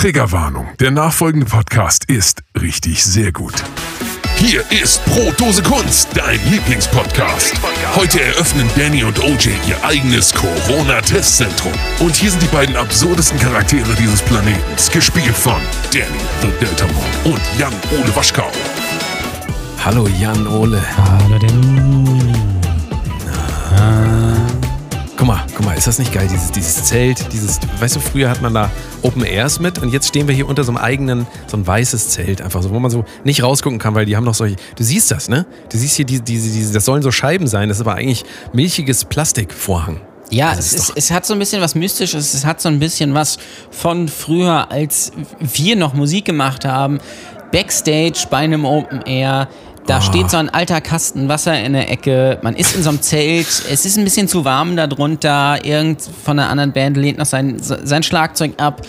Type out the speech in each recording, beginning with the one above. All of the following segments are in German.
Triggerwarnung. Der nachfolgende Podcast ist richtig sehr gut. Hier ist Pro Dose Kunst, dein Lieblingspodcast. Heute eröffnen Danny und OJ ihr eigenes Corona-Testzentrum. Und hier sind die beiden absurdesten Charaktere dieses Planetens, gespielt von Danny the Delta Monk und Jan Ole Waschkau. Hallo Jan Ole. Hallo Danny. Guck mal, guck mal, ist das nicht geil, dieses, dieses Zelt, dieses, weißt du, früher hat man da Open Airs mit und jetzt stehen wir hier unter so einem eigenen, so ein weißes Zelt einfach so, wo man so nicht rausgucken kann, weil die haben noch solche, du siehst das, ne? Du siehst hier diese, diese, diese das sollen so Scheiben sein, das ist aber eigentlich milchiges Plastikvorhang. Ja, es, ist, es hat so ein bisschen was Mystisches, es hat so ein bisschen was von früher, als wir noch Musik gemacht haben. Backstage bei einem Open Air. Da Ah. steht so ein alter Kasten Wasser in der Ecke. Man ist in so einem Zelt. Es ist ein bisschen zu warm da drunter. Irgend von einer anderen Band lehnt noch sein, sein Schlagzeug ab.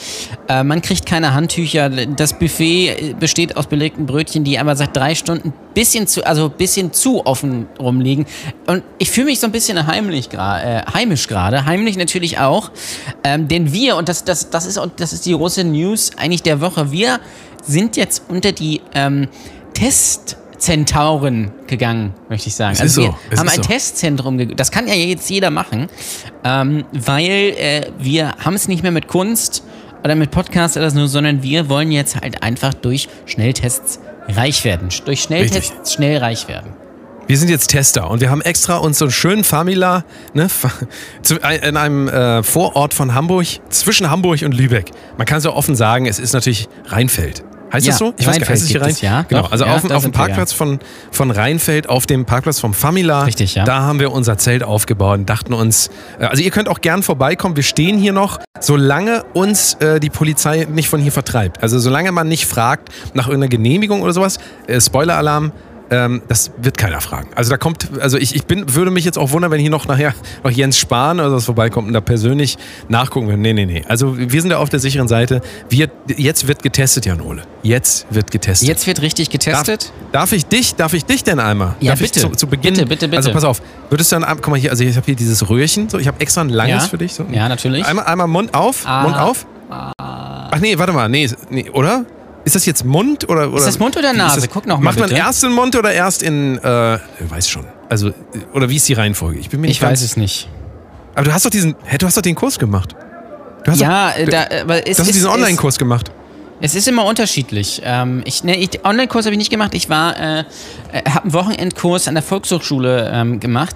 Äh, man kriegt keine Handtücher. Das Buffet besteht aus belegten Brötchen, die aber seit drei Stunden bisschen zu, also bisschen zu offen rumliegen. Und ich fühle mich so ein bisschen heimlich äh, heimisch gerade. Heimlich natürlich auch. Ähm, denn wir, und das, das, das, ist, das ist die große News eigentlich der Woche, wir sind jetzt unter die ähm, Testzentauren gegangen, möchte ich sagen. Also Es wir so, es haben ein so. Testzentrum, das kann ja jetzt jeder machen, ähm, weil äh, wir haben es nicht mehr mit Kunst oder mit Podcast oder so, sondern wir wollen jetzt halt einfach durch Schnelltests reich werden. Durch Schnelltests schnell reich werden. Wir sind jetzt Tester und wir haben extra uns so einen schönen Famila ne, in einem äh, Vorort von Hamburg, zwischen Hamburg und Lübeck. Man kann so offen sagen, es ist natürlich Rheinfeld. Heißt Ja, das so? Rheinfeld heißt es hier gibt es, ja. Genau, also ja, auf, auf dem wir, ja. Parkplatz von, von Rheinfeld, auf dem Parkplatz vom Famila. Richtig, ja. Da haben wir unser Zelt aufgebaut und dachten uns, äh, also ihr könnt auch gern vorbeikommen, wir stehen hier noch, solange uns äh, die Polizei nicht von hier vertreibt. Also solange man nicht fragt nach irgendeiner Genehmigung oder sowas, äh, Spoiler-Alarm, ähm, das wird keiner fragen. Also da kommt, also ich, ich bin, würde mich jetzt auch wundern, wenn hier noch nachher noch Jens Spahn oder was vorbeikommt und da persönlich nachgucken will. Nee, nee, nee. Also wir sind da auf der sicheren Seite. Wir, jetzt wird getestet, Jan Ole. Jetzt wird getestet. Jetzt wird richtig Darf, getestet. darf ich dich, darf ich dich denn einmal? Ja, darf bitte. Ich zu, zu Beginn, Bitte, bitte, bitte. Also pass auf, würdest du dann, guck mal hier, also ich habe hier dieses Röhrchen, so, ich habe extra ein langes Ja. für dich. So. Ja, natürlich. Einmal, einmal Mund auf, Ah. Mund auf. Ach nee, warte mal, nee, nee, oder? Ist das jetzt Mund oder, oder Ist das Mund oder Nase? das? Guck noch mal Macht man bitte. erst in Mund oder erst in, äh, ich weiß schon. Also, äh, oder wie ist die Reihenfolge? Ich bin mir nicht Ich weiß es nicht. Aber du hast doch diesen, hä, du hast doch den Kurs gemacht. Du hast Ja, doch, äh, da, äh, aber es du hast ist, diesen es- Online-Kurs gemacht. Es ist immer unterschiedlich. Ähm, ich, ne, ich, Online-Kurs habe ich nicht gemacht. Ich war, äh, äh, habe einen Wochenendkurs an der Volkshochschule ähm, gemacht.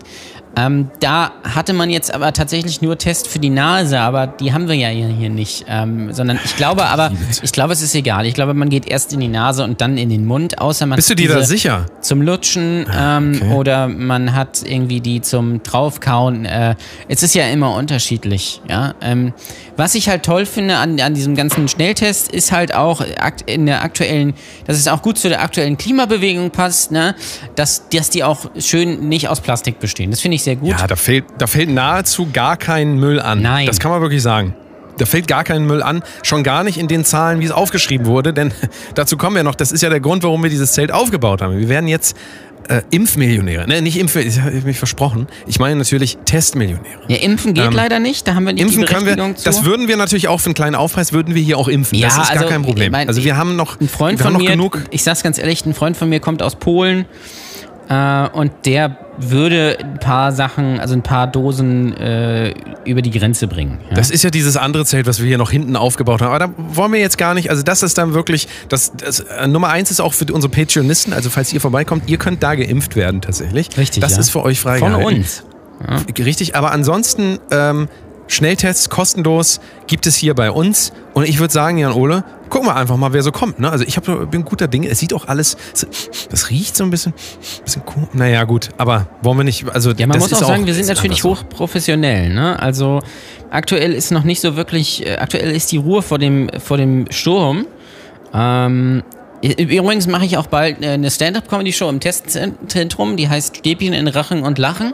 Ähm, da hatte man jetzt aber tatsächlich nur Test für die Nase, aber die haben wir ja hier, nicht. Ähm, sondern ich glaube aber, ich glaube, es ist egal. Ich glaube, man geht erst in die Nase und dann in den Mund, außer man Bist du dir da sicher? zum Lutschen ähm, okay. oder man hat irgendwie die zum draufkauen. Äh, es ist ja immer unterschiedlich. Ja? Ähm, was ich halt toll finde an, an diesem ganzen Schnelltest ist halt auch in der aktuellen, dass es auch gut zu der aktuellen Klimabewegung passt, ne? dass, dass die auch schön nicht aus Plastik bestehen. Das finde ich sehr gut. Ja, da fällt, da fällt nahezu gar kein Müll an. Nein. Das kann man wirklich sagen. Da fällt gar kein Müll an, schon gar nicht in den Zahlen, wie es aufgeschrieben wurde, denn dazu kommen wir noch. Das ist ja der Grund, warum wir dieses Zelt aufgebaut haben. Wir werden jetzt äh, Impfmillionäre. Ne, nicht Impf, ich habe mich versprochen. Ich meine natürlich Testmillionäre. Ja, impfen geht Ähm, leider nicht, da haben wir nicht Impfen die können wir, zu. das würden wir natürlich auch für einen kleinen Aufpreis, würden wir hier auch impfen. Ja, das ist gar also, kein Problem. ich mein, also wir haben noch, Ein Freund wir von haben noch mir, genug. ich sag's ganz ehrlich, ein Freund von mir kommt aus Polen äh, und der würde ein paar Sachen, also ein paar Dosen äh, über die Grenze bringen. Ja? Das ist ja dieses andere Zelt, was wir hier noch hinten aufgebaut haben. Aber da wollen wir jetzt gar nicht. Also, das ist dann wirklich. Das, das äh, Nummer eins ist auch für unsere Patreonisten. Also, falls ihr vorbeikommt, ihr könnt da geimpft werden tatsächlich. Richtig, Das ja. ist für euch Von freigehalten. uns. Richtig. Aber ansonsten, ähm, Schnelltests kostenlos gibt es hier bei uns. Und ich würde sagen, Jan Ole, gucken wir einfach mal, wer so kommt. Ne? Also, ich hab, bin guter Dinge. Es sieht auch alles. Das riecht so ein bisschen. bisschen cool. Naja, gut. Aber wollen wir nicht. Also, Ja, man das muss auch sagen, wir ist sind natürlich hochprofessionell. Ne? Also aktuell ist noch nicht so wirklich, äh, aktuell ist die Ruhe vor dem, vor dem Sturm. Ähm, übrigens mache ich auch bald äh, eine Stand-Up-Comedy-Show im Testzentrum, die heißt Stäbchen in Rachen und Lachen.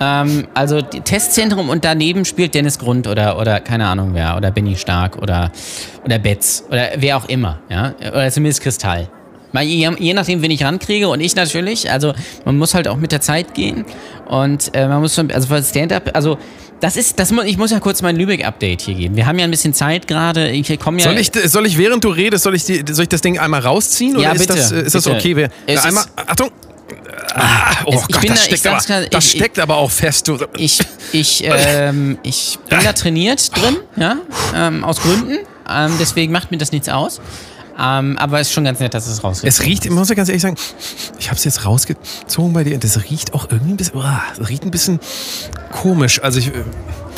Ähm, also Testzentrum und daneben spielt Dennis Grund oder, oder keine Ahnung wer, oder Benny Stark oder, oder Betz oder wer auch immer. Ja? Oder zumindest Kristall. Je, je nachdem, wen ich rankriege und ich natürlich. Also man muss halt auch mit der Zeit gehen und äh, man muss schon, also Stand-up, also Das ist, das, mu- ich muss ja kurz mein Lübeck-Update hier geben. Wir haben ja ein bisschen Zeit gerade. Ich komme ja. Soll ich, soll ich, während du redest, soll ich, die, soll ich das Ding einmal rausziehen? Oder Ja, ist, bitte, das, ist das bitte. okay? Wir, Es einmal, ist- Achtung! Ah, oh es- ich Gott, das da- steckt, aber, grad, das ich- steckt aber auch fest. Du. Ich, ich, ähm, ich bin da trainiert drin, ja, ähm, aus Gründen. Ähm, deswegen macht mir das nichts aus. Ähm, aber es ist schon ganz nett, dass es rausgeht. Es riecht, ich muss ja ganz ehrlich sagen, ich habe es jetzt rausgezogen bei dir das riecht auch irgendwie ein bisschen, das riecht ein bisschen komisch. Also ich, äh,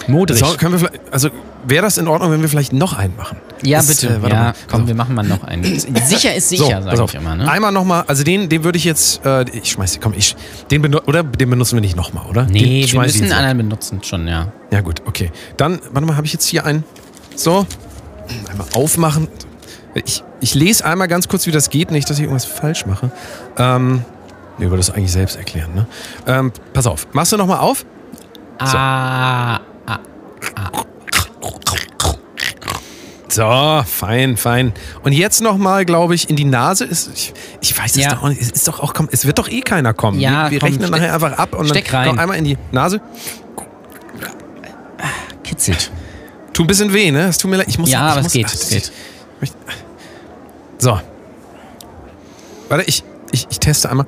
modrig. so, können wir vielleicht, also wäre das in Ordnung, wenn wir vielleicht noch einen machen? Ja, Das, bitte. äh, warte ja, mal. komm, Also- wir machen mal noch einen. Sicher ist So, sicher, pass sage ich immer. Ne? Einmal nochmal, also den, den würde ich jetzt, äh, ich schmeiß, komm, ich, den oder den benutzen wir nicht nochmal, oder? Nee, den wir müssen einen anderen benutzen, schon, ja. Ja gut, okay. Dann, warte mal, habe ich jetzt hier einen? So, einmal aufmachen. Ich, ich lese einmal ganz kurz, wie das geht, nicht, dass ich irgendwas falsch mache. Ähm, nee, würde das eigentlich selbst erklären, ne? Ähm, pass auf, machst du nochmal auf? Ah, ah, So, fein, fein. Und jetzt nochmal, glaube ich, in die Nase. Ist, ich, ich weiß es Ja. doch auch nicht. Es ist doch auch, komm, es wird doch eh keiner kommen. Ja, wir wir komm, rechnen nachher einfach ab und steck dann rein. komm, einmal in die Nase. kitzelt. Tut ein bisschen weh, ne? Es tut mir leid. Ich muss, Ja, ich aber es muss, geht, ach, es geht. So. Warte, ich, ich, ich teste einmal.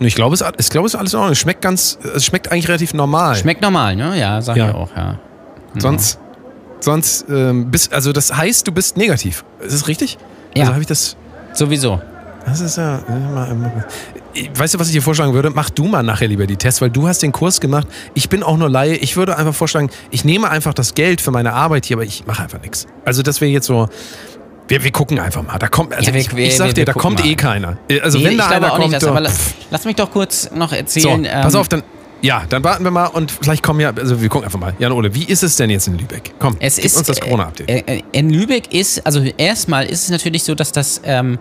Ich glaube, es, ich glaube, es ist alles in Ordnung. Es schmeckt ganz, es schmeckt eigentlich relativ normal. Schmeckt normal, ne? Ja, sag Ja. ich auch, ja. Sonst, sonst, ähm, bist, also das heißt, du bist negativ. Ist das richtig? Ja. Also habe ich das. Sowieso. Das ist ja. Weißt du, was ich dir vorschlagen würde? Mach du mal nachher lieber die Tests, weil du hast den Kurs gemacht. Ich bin auch nur Laie. Ich würde einfach vorschlagen, ich nehme einfach das Geld für meine Arbeit hier, aber ich mache einfach nichts. Also das wäre jetzt so. Wir, wir gucken einfach mal. Da kommt, also Ja, wir- ich, ich sag wir- dir, da kommt mal. eh keiner. Also Nee, wenn da einer auch kommt, nicht, dass, so, aber la- pff. lass mich doch kurz noch so, erzählen. pass ähm, auf, dann. Ja, dann warten wir mal und vielleicht kommen ja, also wir gucken einfach mal. Jan Ole, wie ist es denn jetzt in Lübeck? Komm, Es gib ist, uns das Corona-Update. Äh, äh, in Lübeck ist, also erstmal ist es natürlich so, dass das ähm,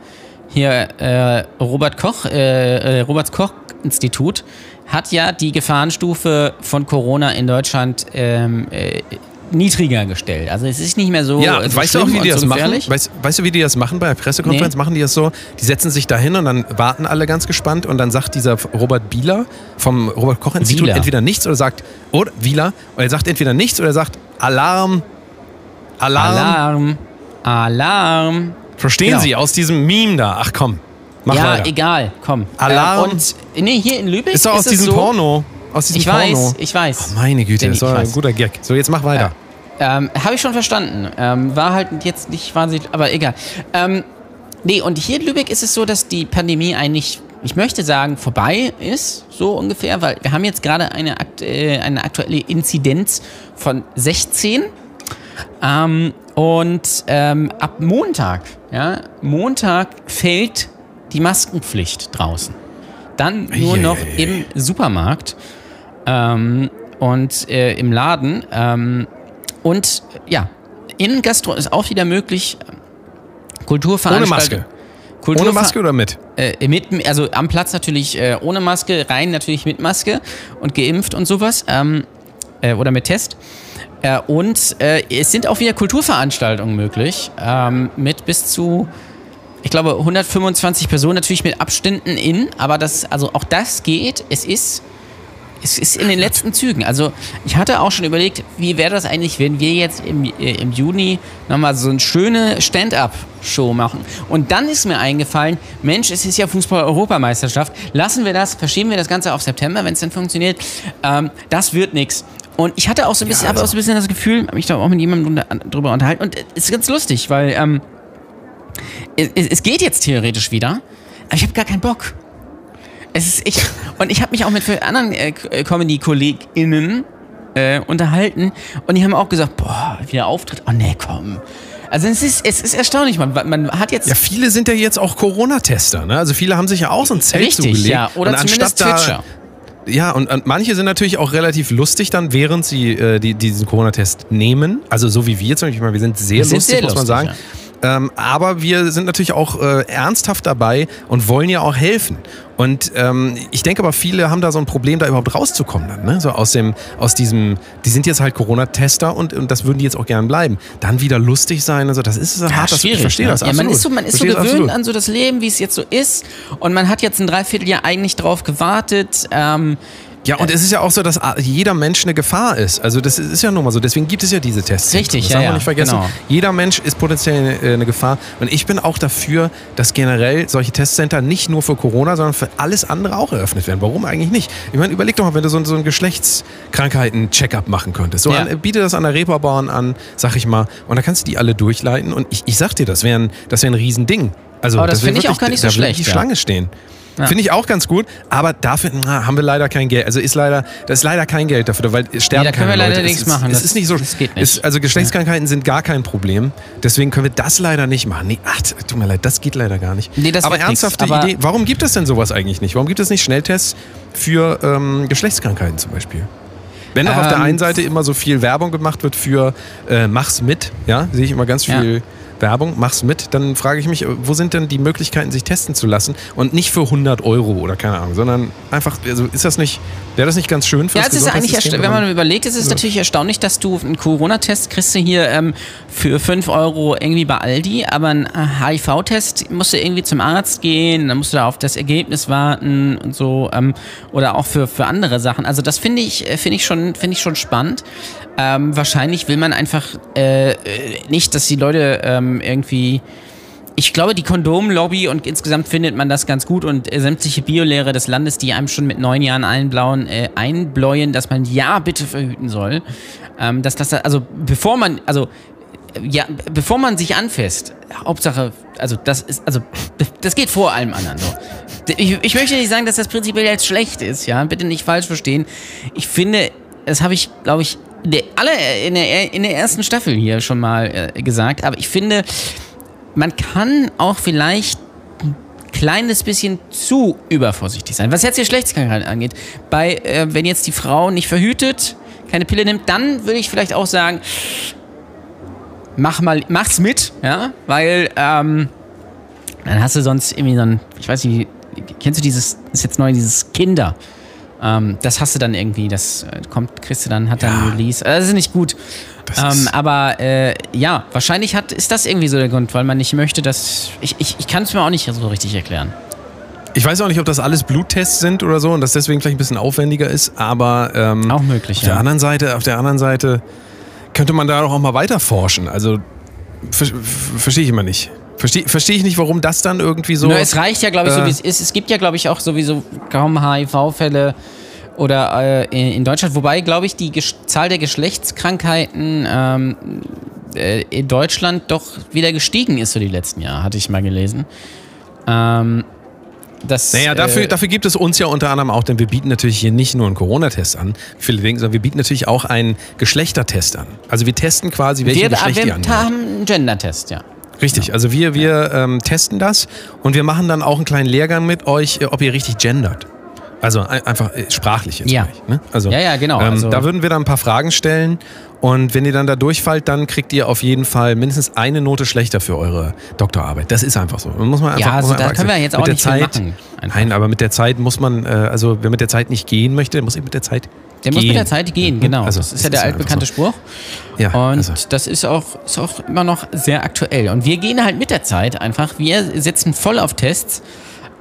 hier äh, Robert Koch, äh, äh, Robert Koch Institut hat ja die Gefahrenstufe von Corona in Deutschland ähm, äh, niedriger gestellt. Also es ist nicht mehr so. Ja, so weißt du auch, wie die das so machen? Weißt, weißt du, wie die das machen bei der Pressekonferenz? Nee. Machen die das so, die setzen sich da hin und dann warten alle ganz gespannt und dann sagt dieser Robert Bieler vom Robert Koch Institut Wieler. entweder nichts oder sagt, oder Wieler, oder er sagt entweder nichts oder er sagt Alarm, Alarm. Alarm, Alarm. Verstehen Genau. Sie aus diesem Meme da? Ach komm, mach ja, weiter. egal, komm. Alarm. Äh, und nee, hier in Lübeck Ist doch aus es diesem so, Porno. Aus diesem Ich Porno. weiß, ich weiß. Oh, meine Güte, Danny, das war ein guter Gag. So, jetzt mach weiter. Ähm, Habe ich schon verstanden. Ähm, war halt jetzt nicht wahnsinnig, aber egal. Ähm, nee, und hier in Lübeck ist es so, dass die Pandemie eigentlich, ich möchte sagen, vorbei ist, so ungefähr, weil wir haben jetzt gerade eine, äh, eine aktuelle Inzidenz von 16. Ähm, und ähm, ab Montag, ja, Montag fällt die Maskenpflicht draußen. Dann nur noch Eieiei. im Supermarkt ähm, und äh, im Laden. Ähm, und ja, in Gastro ist auch wieder möglich. ähm, Ohne Kulturveranstaltungen. Maske. Ohne Maske oder mit? Äh, mit, also am Platz natürlich äh, ohne Maske, rein natürlich mit Maske und geimpft und sowas. Ähm, äh, oder mit Test. Äh, und äh, es sind auch wieder Kulturveranstaltungen möglich. Ähm, mit bis zu, ich glaube, 125 Personen, natürlich mit Abständen in, aber das, also auch das geht. Es ist. Es ist in den letzten Zügen. Also ich hatte auch schon überlegt, wie wäre das eigentlich, wenn wir jetzt im, äh, im Juni nochmal so eine schöne Stand-up-Show machen. Und dann ist mir eingefallen, Mensch, es ist ja Fußball-Europameisterschaft. Lassen wir das, verschieben wir das Ganze auf September, wenn es denn funktioniert. Ähm, das wird nichts. Und ich hatte auch so ein bisschen, Ja, habe auch also- so ein bisschen das Gefühl, habe mich da auch mit jemandem drüber unterhalten. Und es ist ganz lustig, weil ähm, es, es geht jetzt theoretisch wieder, aber ich habe gar keinen Bock. Es ist ich und ich habe mich auch mit anderen äh, Comedy-KollegInnen äh, unterhalten und die haben auch gesagt, boah, wieder Auftritt, oh nee, komm. Also es ist, es ist erstaunlich, man, man hat jetzt Ja, viele sind ja jetzt auch Corona-Tester. Ne? Also viele haben sich ja auch so ein Zelt richtig, zugelegt. ja, oder und zumindest anstatt Twitcher. Da, ja, und, und manche sind natürlich auch relativ lustig dann, während sie äh, die, diesen Corona-Test nehmen. Also so wie wir zum Beispiel, wir sind sehr Wir sind lustig, sehr muss man lustig, sagen. Ähm, aber wir sind natürlich auch äh, ernsthaft dabei und wollen ja auch helfen. Und ähm, ich denke aber, viele haben da so ein Problem, da überhaupt rauszukommen dann. Ne? So aus dem, aus diesem, die sind jetzt halt Corona-Tester und, und das würden die jetzt auch gern bleiben. Dann wieder lustig sein und so, das ist so hart, das, ich verstehe ne? das ja, absolut. man ist so, man ist so gewöhnt absolut. an so das Leben, wie es jetzt so ist. Und man hat jetzt ein Dreivierteljahr eigentlich drauf gewartet. Ähm, Ja, und es ist ja auch so, dass jeder Mensch eine Gefahr ist. Also das ist ja nun mal so. Deswegen gibt es ja diese Tests. Richtig, das ja, darf man nicht vergessen. genau. Jeder Mensch ist potenziell eine, äh, eine Gefahr. Und ich bin auch dafür, dass generell solche Testcenter nicht nur für Corona, sondern für alles andere auch eröffnet werden. Warum eigentlich nicht? Ich meine, überleg doch mal, wenn du so, ein- so ein Geschlechtskrankheiten-Check-up machen könntest. So, Ja. an, biete das an der Reeperbahn an, sag ich mal. Und dann kannst du die alle durchleiten. Und ich, ich sag dir, das wäre ein, das wär ein Riesending. Also, Aber das wär finde ich auch gar nicht so schlecht, Die ja. Schlange stehen. Ja. Finde ich auch ganz gut, aber dafür na, haben wir leider kein Geld. Also ist leider, da ist leider kein Geld dafür, weil es sterben Nee, da können keine wir leider Leute. nichts es, machen. Es Das- ist nicht so. das geht nicht. Es, also Geschlechtskrankheiten sind gar kein Problem. Deswegen können wir das leider nicht machen. Nee, ach, tut mir leid, das geht leider gar nicht. Nee, das aber nix. ernsthafte Aber- Idee. Warum gibt es denn sowas eigentlich nicht? Warum gibt es nicht Schnelltests für ähm, Geschlechtskrankheiten zum Beispiel? Wenn doch auf der Ähm, einen Seite immer so viel Werbung gemacht wird für äh, mach's mit, ja, sehe ich immer ganz Ja. Werbung, mach's mit, dann frage ich mich, äh, wo sind denn die Möglichkeiten, sich testen zu lassen und nicht für 100 Euro oder keine Ahnung, sondern einfach, also ist das nicht, wäre das nicht ganz schön für Ja, es ist eigentlich, wenn man überlegt, es ist natürlich erstaunlich, dass du einen Corona-Test kriegst du hier ähm, für 5 Euro irgendwie bei Aldi, aber ein HIV-Test musst du irgendwie zum Arzt gehen, dann musst du da auf das Ergebnis warten und so ähm, oder auch für, für andere Sachen. Also das finde ich, äh, finde ich, schon- finde ich schon spannend. Ähm, wahrscheinlich will man einfach äh, äh, nicht, dass die Leute ähm, irgendwie ich glaube, die Kondomlobby und insgesamt findet man das ganz gut und äh, sämtliche Biolehrer des Landes, die einem schon mit neun Jahren einblauen, äh, einbläuen, dass man ja bitte verhüten soll. Ähm, dass das, also bevor man, also ja, bevor man sich anfasst, Hauptsache, also das ist, also das geht vor allem anderen so. Ich, ich möchte nicht sagen, dass das prinzipiell jetzt schlecht ist, ja, bitte nicht falsch verstehen. Ich finde, das habe ich, glaube ich, alle in der, in der ersten Staffel hier schon mal äh, gesagt, aber ich finde, man kann auch vielleicht ein kleines bisschen zu übervorsichtig sein. Was jetzt Geschlechtskrankheiten angeht, bei, äh, wenn jetzt die Frau nicht verhütet, keine Pille nimmt, dann würde ich vielleicht auch sagen, mach mal, mach's mit, ja, weil ähm, dann hast du sonst irgendwie so ein, ich weiß nicht, kennst du dieses, ist jetzt neu, dieses Kinder. Ähm, das hast du dann irgendwie, das äh, kommt, kriegst du dann, hat dann Ja. ein Release. Äh, Das ist nicht gut. Ähm, aber äh, ja, wahrscheinlich hat, ist das irgendwie so der Grund, weil man nicht möchte, dass. Ich, ich, ich kann es mir auch nicht so richtig erklären. Ich weiß auch nicht, ob das alles Bluttests sind oder so und das deswegen vielleicht ein bisschen aufwendiger ist, aber ähm, Auch möglich, auf der ja. anderen Seite, auf der anderen Seite könnte man da doch auch mal weiter forschen. Also ver ver- verstehe ich immer nicht. Verstehe versteh ich nicht, warum das dann irgendwie so. Nur es reicht ja, glaube ich, so äh, wie es ist. Es gibt ja, glaube ich, auch sowieso kaum HIV-Fälle oder äh, in, in Deutschland, wobei, glaube ich, die Gesch Zahl der Geschlechtskrankheiten ähm, äh, in Deutschland doch wieder gestiegen ist so die letzten Jahre, hatte ich mal gelesen. Ähm, das, Naja, dafür, äh, dafür gibt es uns ja unter anderem auch, denn wir bieten natürlich hier nicht nur einen Corona-Test an, viele denken, sondern wir bieten natürlich auch einen Geschlechtertest an. Also wir testen quasi, welche wir, Geschlecht die wir angehören. haben einen Gender-Test, ja. Richtig, also wir, wir ähm, testen das und wir machen dann auch einen kleinen Lehrgang mit euch, äh, ob ihr richtig gendert. Also ein- einfach äh, sprachlich jetzt. Ja. meine ich, ne? also, Ja, ja, genau, Ähm, also- da würden wir dann ein paar Fragen stellen und wenn ihr dann da durchfallt, dann kriegt ihr auf jeden Fall mindestens eine Note schlechter für eure Doktorarbeit. Das ist einfach so. Muss man einfach, Ja, also man da können wir jetzt auch nicht Zeit, machen, einfach. Nein, aber mit der Zeit muss man, äh, also wer mit der Zeit nicht gehen möchte, muss eben mit der Zeit Der gehen. muss mit der Zeit gehen, genau. Also, das ist ja der altbekannte so. Spruch. Ja, Und also. das ist auch, ist auch immer noch sehr aktuell. Und wir gehen halt mit der Zeit einfach. Wir setzen voll auf Tests.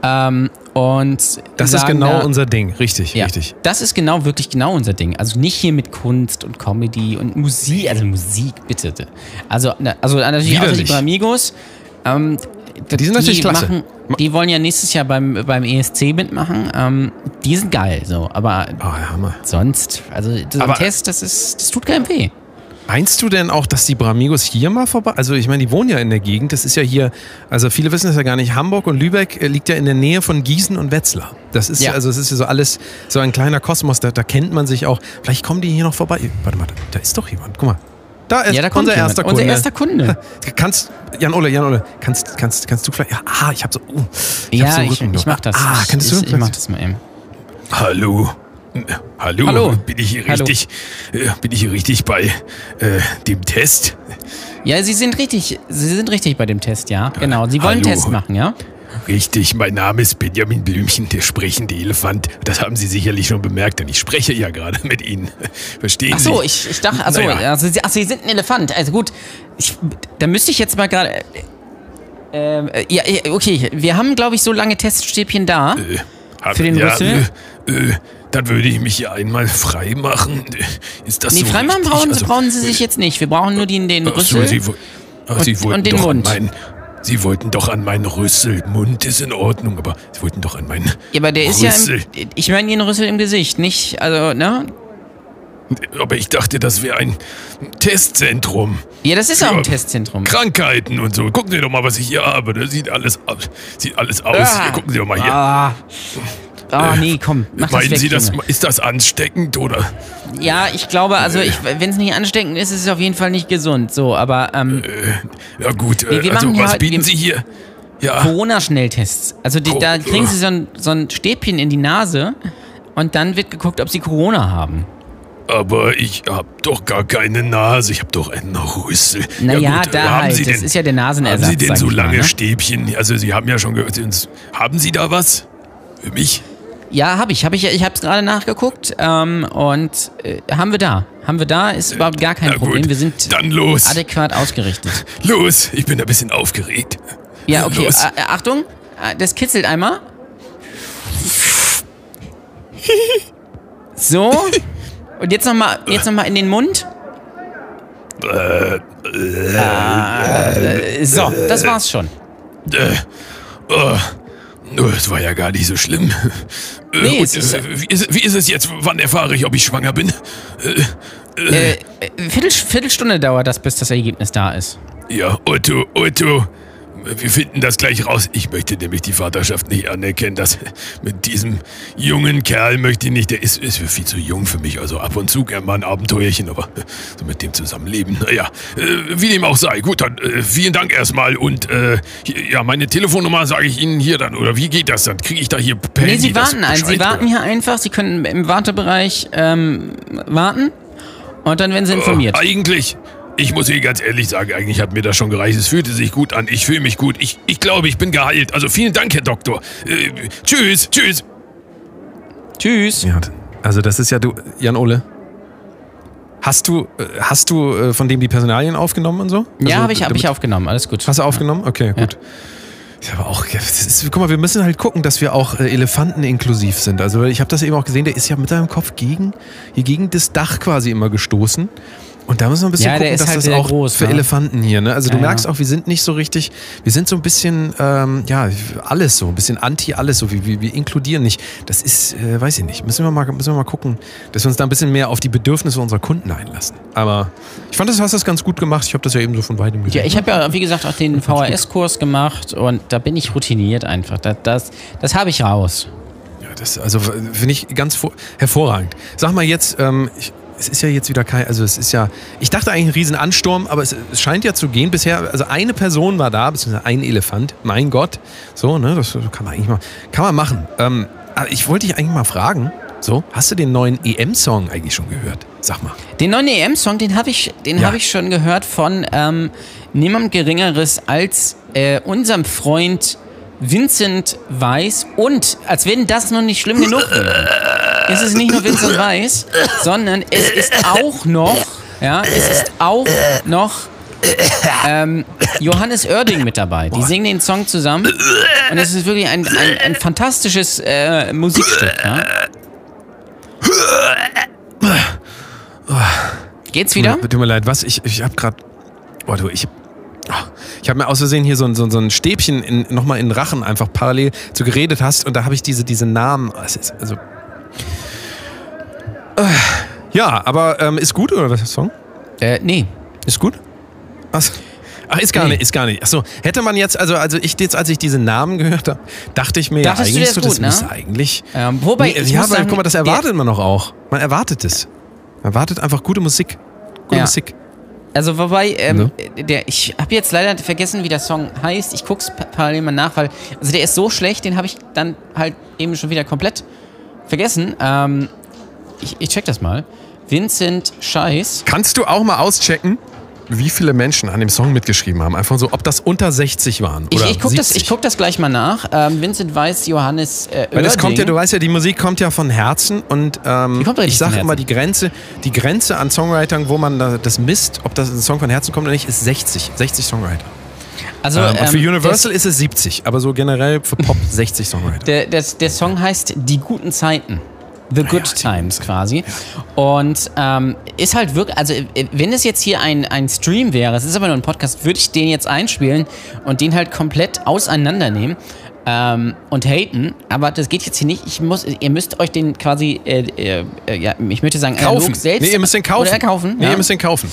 Ähm, und Das ist genau da, unser Ding, richtig, ja, richtig. Das ist genau, wirklich genau unser Ding. Also nicht hier mit Kunst und Comedy und Musik, also Musik, bitte. Also, na, also natürlich außer die Widerlich. Bramigos. Ähm, Die sind natürlich klasse. Machen, die wollen ja nächstes Jahr beim, beim ESC mitmachen. Ähm, die sind geil, so. Aber Oh, sonst, also so ein Aber- Test, das ist, das tut keinem weh. Meinst du denn auch, dass die Bramigos hier mal vorbei? Also ich meine, die wohnen ja in der Gegend. Das ist ja hier, also viele wissen das ja gar nicht. Hamburg und Lübeck äh, liegt ja in der Nähe von Gießen und Wetzlar. Das ist ja, Ja. also es ist ja so alles so ein kleiner Kosmos. Da, da kennt man sich auch. Vielleicht kommen die hier noch vorbei. Warte mal, da, da ist doch jemand. Guck mal. Da ist Ja, da kommt unser jemand. erster Kunde. Unser erster Kunde. Kannst, Jan Ole, Jan Ole, kannst, kannst, kannst du vielleicht, ja, ah, ich hab so, uh, ich hab ja, so ich, Rücken. ich mach das. Ah, kannst ich, du? Ich, ich mach das mal eben. Hallo. Hallo, Hallo. bin ich hier Hallo. richtig, äh, bin ich hier richtig bei äh, dem Test? Ja, Sie sind richtig, Sie sind richtig bei dem Test, ja. Genau. Sie wollen einen Hallo. Test machen, ja? Richtig, mein Name ist Benjamin Blümchen, der sprechende Elefant. Das haben Sie sicherlich schon bemerkt, denn ich spreche ja gerade mit Ihnen. Verstehen Ach so, Sie? ich, ich dachte, ach so, Naja. also, Sie, ach, Sie sind ein Elefant. Also gut, ich, da müsste ich jetzt mal gerade. äh, Ähm, äh, ja, ja, okay, wir haben, glaube ich, so lange Teststäbchen da. Äh, hab- Für den ja, Rüssel? Äh, äh, dann würde ich mich hier einmal frei machen. Ist das Nee, so freimachen richtig? brauchen, Also, brauchen Sie sich jetzt nicht. Wir brauchen nur den, den Ach so, Rüssel. Sie, ach, und- Sie wollten und den Mund. Meinen, Sie wollten doch an meinen Rüssel. Mund ist in Ordnung, aber Sie wollten doch an meinen ja, aber der ist Rüssel. ja im, Ich meine den Rüssel im Gesicht, nicht, also, ne? Aber ich dachte, das wäre ein Testzentrum. Ja, das ist auch ein Testzentrum. Krankheiten und so. Gucken Sie doch mal, was ich hier habe. Das sieht alles, aus- sieht alles aus. Ah. Hier, gucken Sie doch mal hier. Ah, ah nee, komm, mach das Meinen weg, Sie, das, Junge. ist das ansteckend oder? Ja, ich glaube, also ich, wenn es nicht ansteckend ist, ist es auf jeden Fall nicht gesund. So, aber ähm, Ja gut, äh, wir also was bieten Sie hier? Ja, Corona-Schnelltests. Also die, da Oh, kriegen ugh. sie so ein, so ein Stäbchen in die Nase und dann wird geguckt, ob sie Corona haben. aber ich habe doch gar keine Nase. Ich habe doch einen Rüssel. Naja, gut, da haben halt. Sie das denn, ist ja der Nasenersatz. Haben Sie denn so ich mal, lange ne? Stäbchen? Also Sie haben ja schon gehört. Haben Sie da was? Für mich? Ja, habe ich. Hab ich ich habe es gerade nachgeguckt ähm, und äh, haben wir da. Haben wir da, ist überhaupt gar kein Na gut, Problem. Wir sind dann los. adäquat ausgerichtet. Los, ich bin ein bisschen aufgeregt. Ja, okay. Los. Äh, Achtung, äh, das kitzelt einmal. So. Und jetzt nochmal jetzt noch mal in den Mund. Äh, so, das war's schon. Äh, oh, das war ja gar nicht so schlimm. Äh, Nee, und, es ist- äh, wie, ist, wie ist es jetzt? Wann erfahre ich, ob ich schwanger bin? Äh, äh, Viertel, Viertelstunde dauert das, bis das Ergebnis da ist. Ja, Otto, Otto. Wir finden das gleich raus. Ich möchte nämlich die Vaterschaft nicht anerkennen. Das mit diesem jungen Kerl möchte ich nicht. Der ist, ist viel zu jung für mich. Also ab und zu gern mal ein Abenteuerchen, aber so mit dem zusammenleben. Naja, äh, wie dem auch sei. Gut, dann äh, vielen Dank erstmal. Und äh, ja, meine Telefonnummer sage ich Ihnen hier dann. Oder wie geht das dann? Kriege ich da hier per Nee, Sie warten ein. Sie Bescheid, warten oder? hier einfach. Sie können im Wartebereich ähm, warten und dann werden Sie informiert. Oh, eigentlich, ich muss Ihnen ganz ehrlich sagen, eigentlich hat mir das schon gereicht. Es fühlte sich gut an. Ich fühle mich gut. Ich, ich glaube, ich bin geheilt. Also vielen Dank, Herr Doktor. Äh, tschüss, tschüss. Tschüss. Ja, also das ist ja du, Jan Ole. Hast du, äh, hast du äh, von dem die Personalien aufgenommen und so? Ja, Also, habe ich, hab ich aufgenommen. Alles gut. Hast du aufgenommen? Okay, gut. Ist aber auch, ist, guck mal, wir müssen halt gucken, dass wir auch äh, Elefanten inklusiv sind. Also ich habe das eben auch gesehen, der ist ja mit seinem Kopf gegen, hier gegen das Dach quasi immer gestoßen. Und da müssen wir ein bisschen Ja, gucken, dass halt das auch groß, für ne? Elefanten hier, ne? Also du Ja, merkst auch, wir sind nicht so richtig, wir sind so ein bisschen, ähm, ja, alles so, ein bisschen anti alles so, wir, wir, inkludieren nicht. Das ist, äh, weiß ich nicht, müssen wir, mal, müssen wir mal gucken, dass wir uns da ein bisschen mehr auf die Bedürfnisse unserer Kunden einlassen. Aber ich fand, das hast das ganz gut gemacht. Ich habe das ja eben so von weitem gesehen. Ja, ich habe ja, wie gesagt, auch den VHS-Kurs gemacht und da bin ich routiniert einfach. Das, das, das habe ich raus. Ja, das also finde ich ganz vor- hervorragend. Sag mal jetzt, ähm, ich, es ist ja jetzt wieder kein, also es ist ja, ich dachte eigentlich ein Riesenansturm, aber es, es scheint ja zu gehen. Bisher, also eine Person war da, beziehungsweise ein Elefant. Mein Gott, so, ne, das kann man eigentlich mal, kann man machen. Ähm, aber ich wollte dich eigentlich mal fragen, so, hast du den neuen EM-Song eigentlich schon gehört? Sag mal. Den neuen EM-Song, den habe ich, den Ja. hab ich schon gehört von ähm, niemand Geringeres als äh, unserem Freund Vincent Weiss. Und, als wenn das noch nicht schlimm genug wäre, ist es nicht nur Vincent Weiss, sondern es ist auch noch, ja, es ist auch noch ähm, Johannes Oerding mit dabei. Die singen den Song zusammen und es ist wirklich ein, ein, ein fantastisches äh, Musikstück. Ja? Geht's wieder? Tut mir leid, was? Ich, ich habe gerade, oh du, ich, oh, ich habe mir aus Versehen hier so, ein- so, so ein Stäbchen in, nochmal in den Rachen einfach parallel zu geredet hast und da habe ich diese, diese Namen, ist, also, äh, ja, aber ähm, ist gut oder was, der Song? Äh, nee. Ist gut? Was? Ach, ist gar Nee. nicht, ist gar nicht. Achso, hätte man jetzt, also, also ich jetzt, als ich diese Namen gehört habe, dachte ich mir, Dachtest du, eigentlich der so, ist das gut, ne? eigentlich. Ähm, wobei, Nee, ich ja, aber guck mal, das erwartet man doch auch. Man erwartet es. Man erwartet einfach gute Musik. Gute Ja. Musik. Also wobei, ähm, Ne? der, ich habe jetzt leider vergessen, wie der Song heißt. Ich guck's pa- parallel mal nach, weil also der ist so schlecht, den habe ich dann halt eben schon wieder komplett vergessen. Ähm, ich, ich check das mal. Vincent Scheiß. Kannst du auch mal auschecken, wie viele Menschen an dem Song mitgeschrieben haben? Einfach so, ob das unter 60 waren Ich, oder ich guck das, 70. ich guck das gleich mal nach. Ähm, Vincent Weiß, Johannes äh, Weil das kommt ja, du weißt ja, die Musik kommt ja von Herzen und ähm, ich sage immer, die Grenze, die Grenze an Songwritern, wo man da, das misst, ob das ein Song von Herzen kommt oder nicht, ist 60. 60 Songwriter. Also, ähm, und für ähm, Universal ist es 70, aber so generell für Pop 60 Songwriter. Der, der, der Song heißt Die guten Zeiten. The Good Times quasi. Und ähm, ist halt wirklich, also wenn es jetzt hier ein, ein Stream wäre, es ist aber nur ein Podcast, würde ich den jetzt einspielen und den halt komplett auseinandernehmen. Ähm, und haten, aber das geht jetzt hier nicht. Ich muss, ihr müsst euch den quasi, äh, äh, ja, ich möchte sagen, kaufen. selbst. Nee, ihr müsst den kaufen. Oder kaufen. Nee, ja. ihr müsst den kaufen.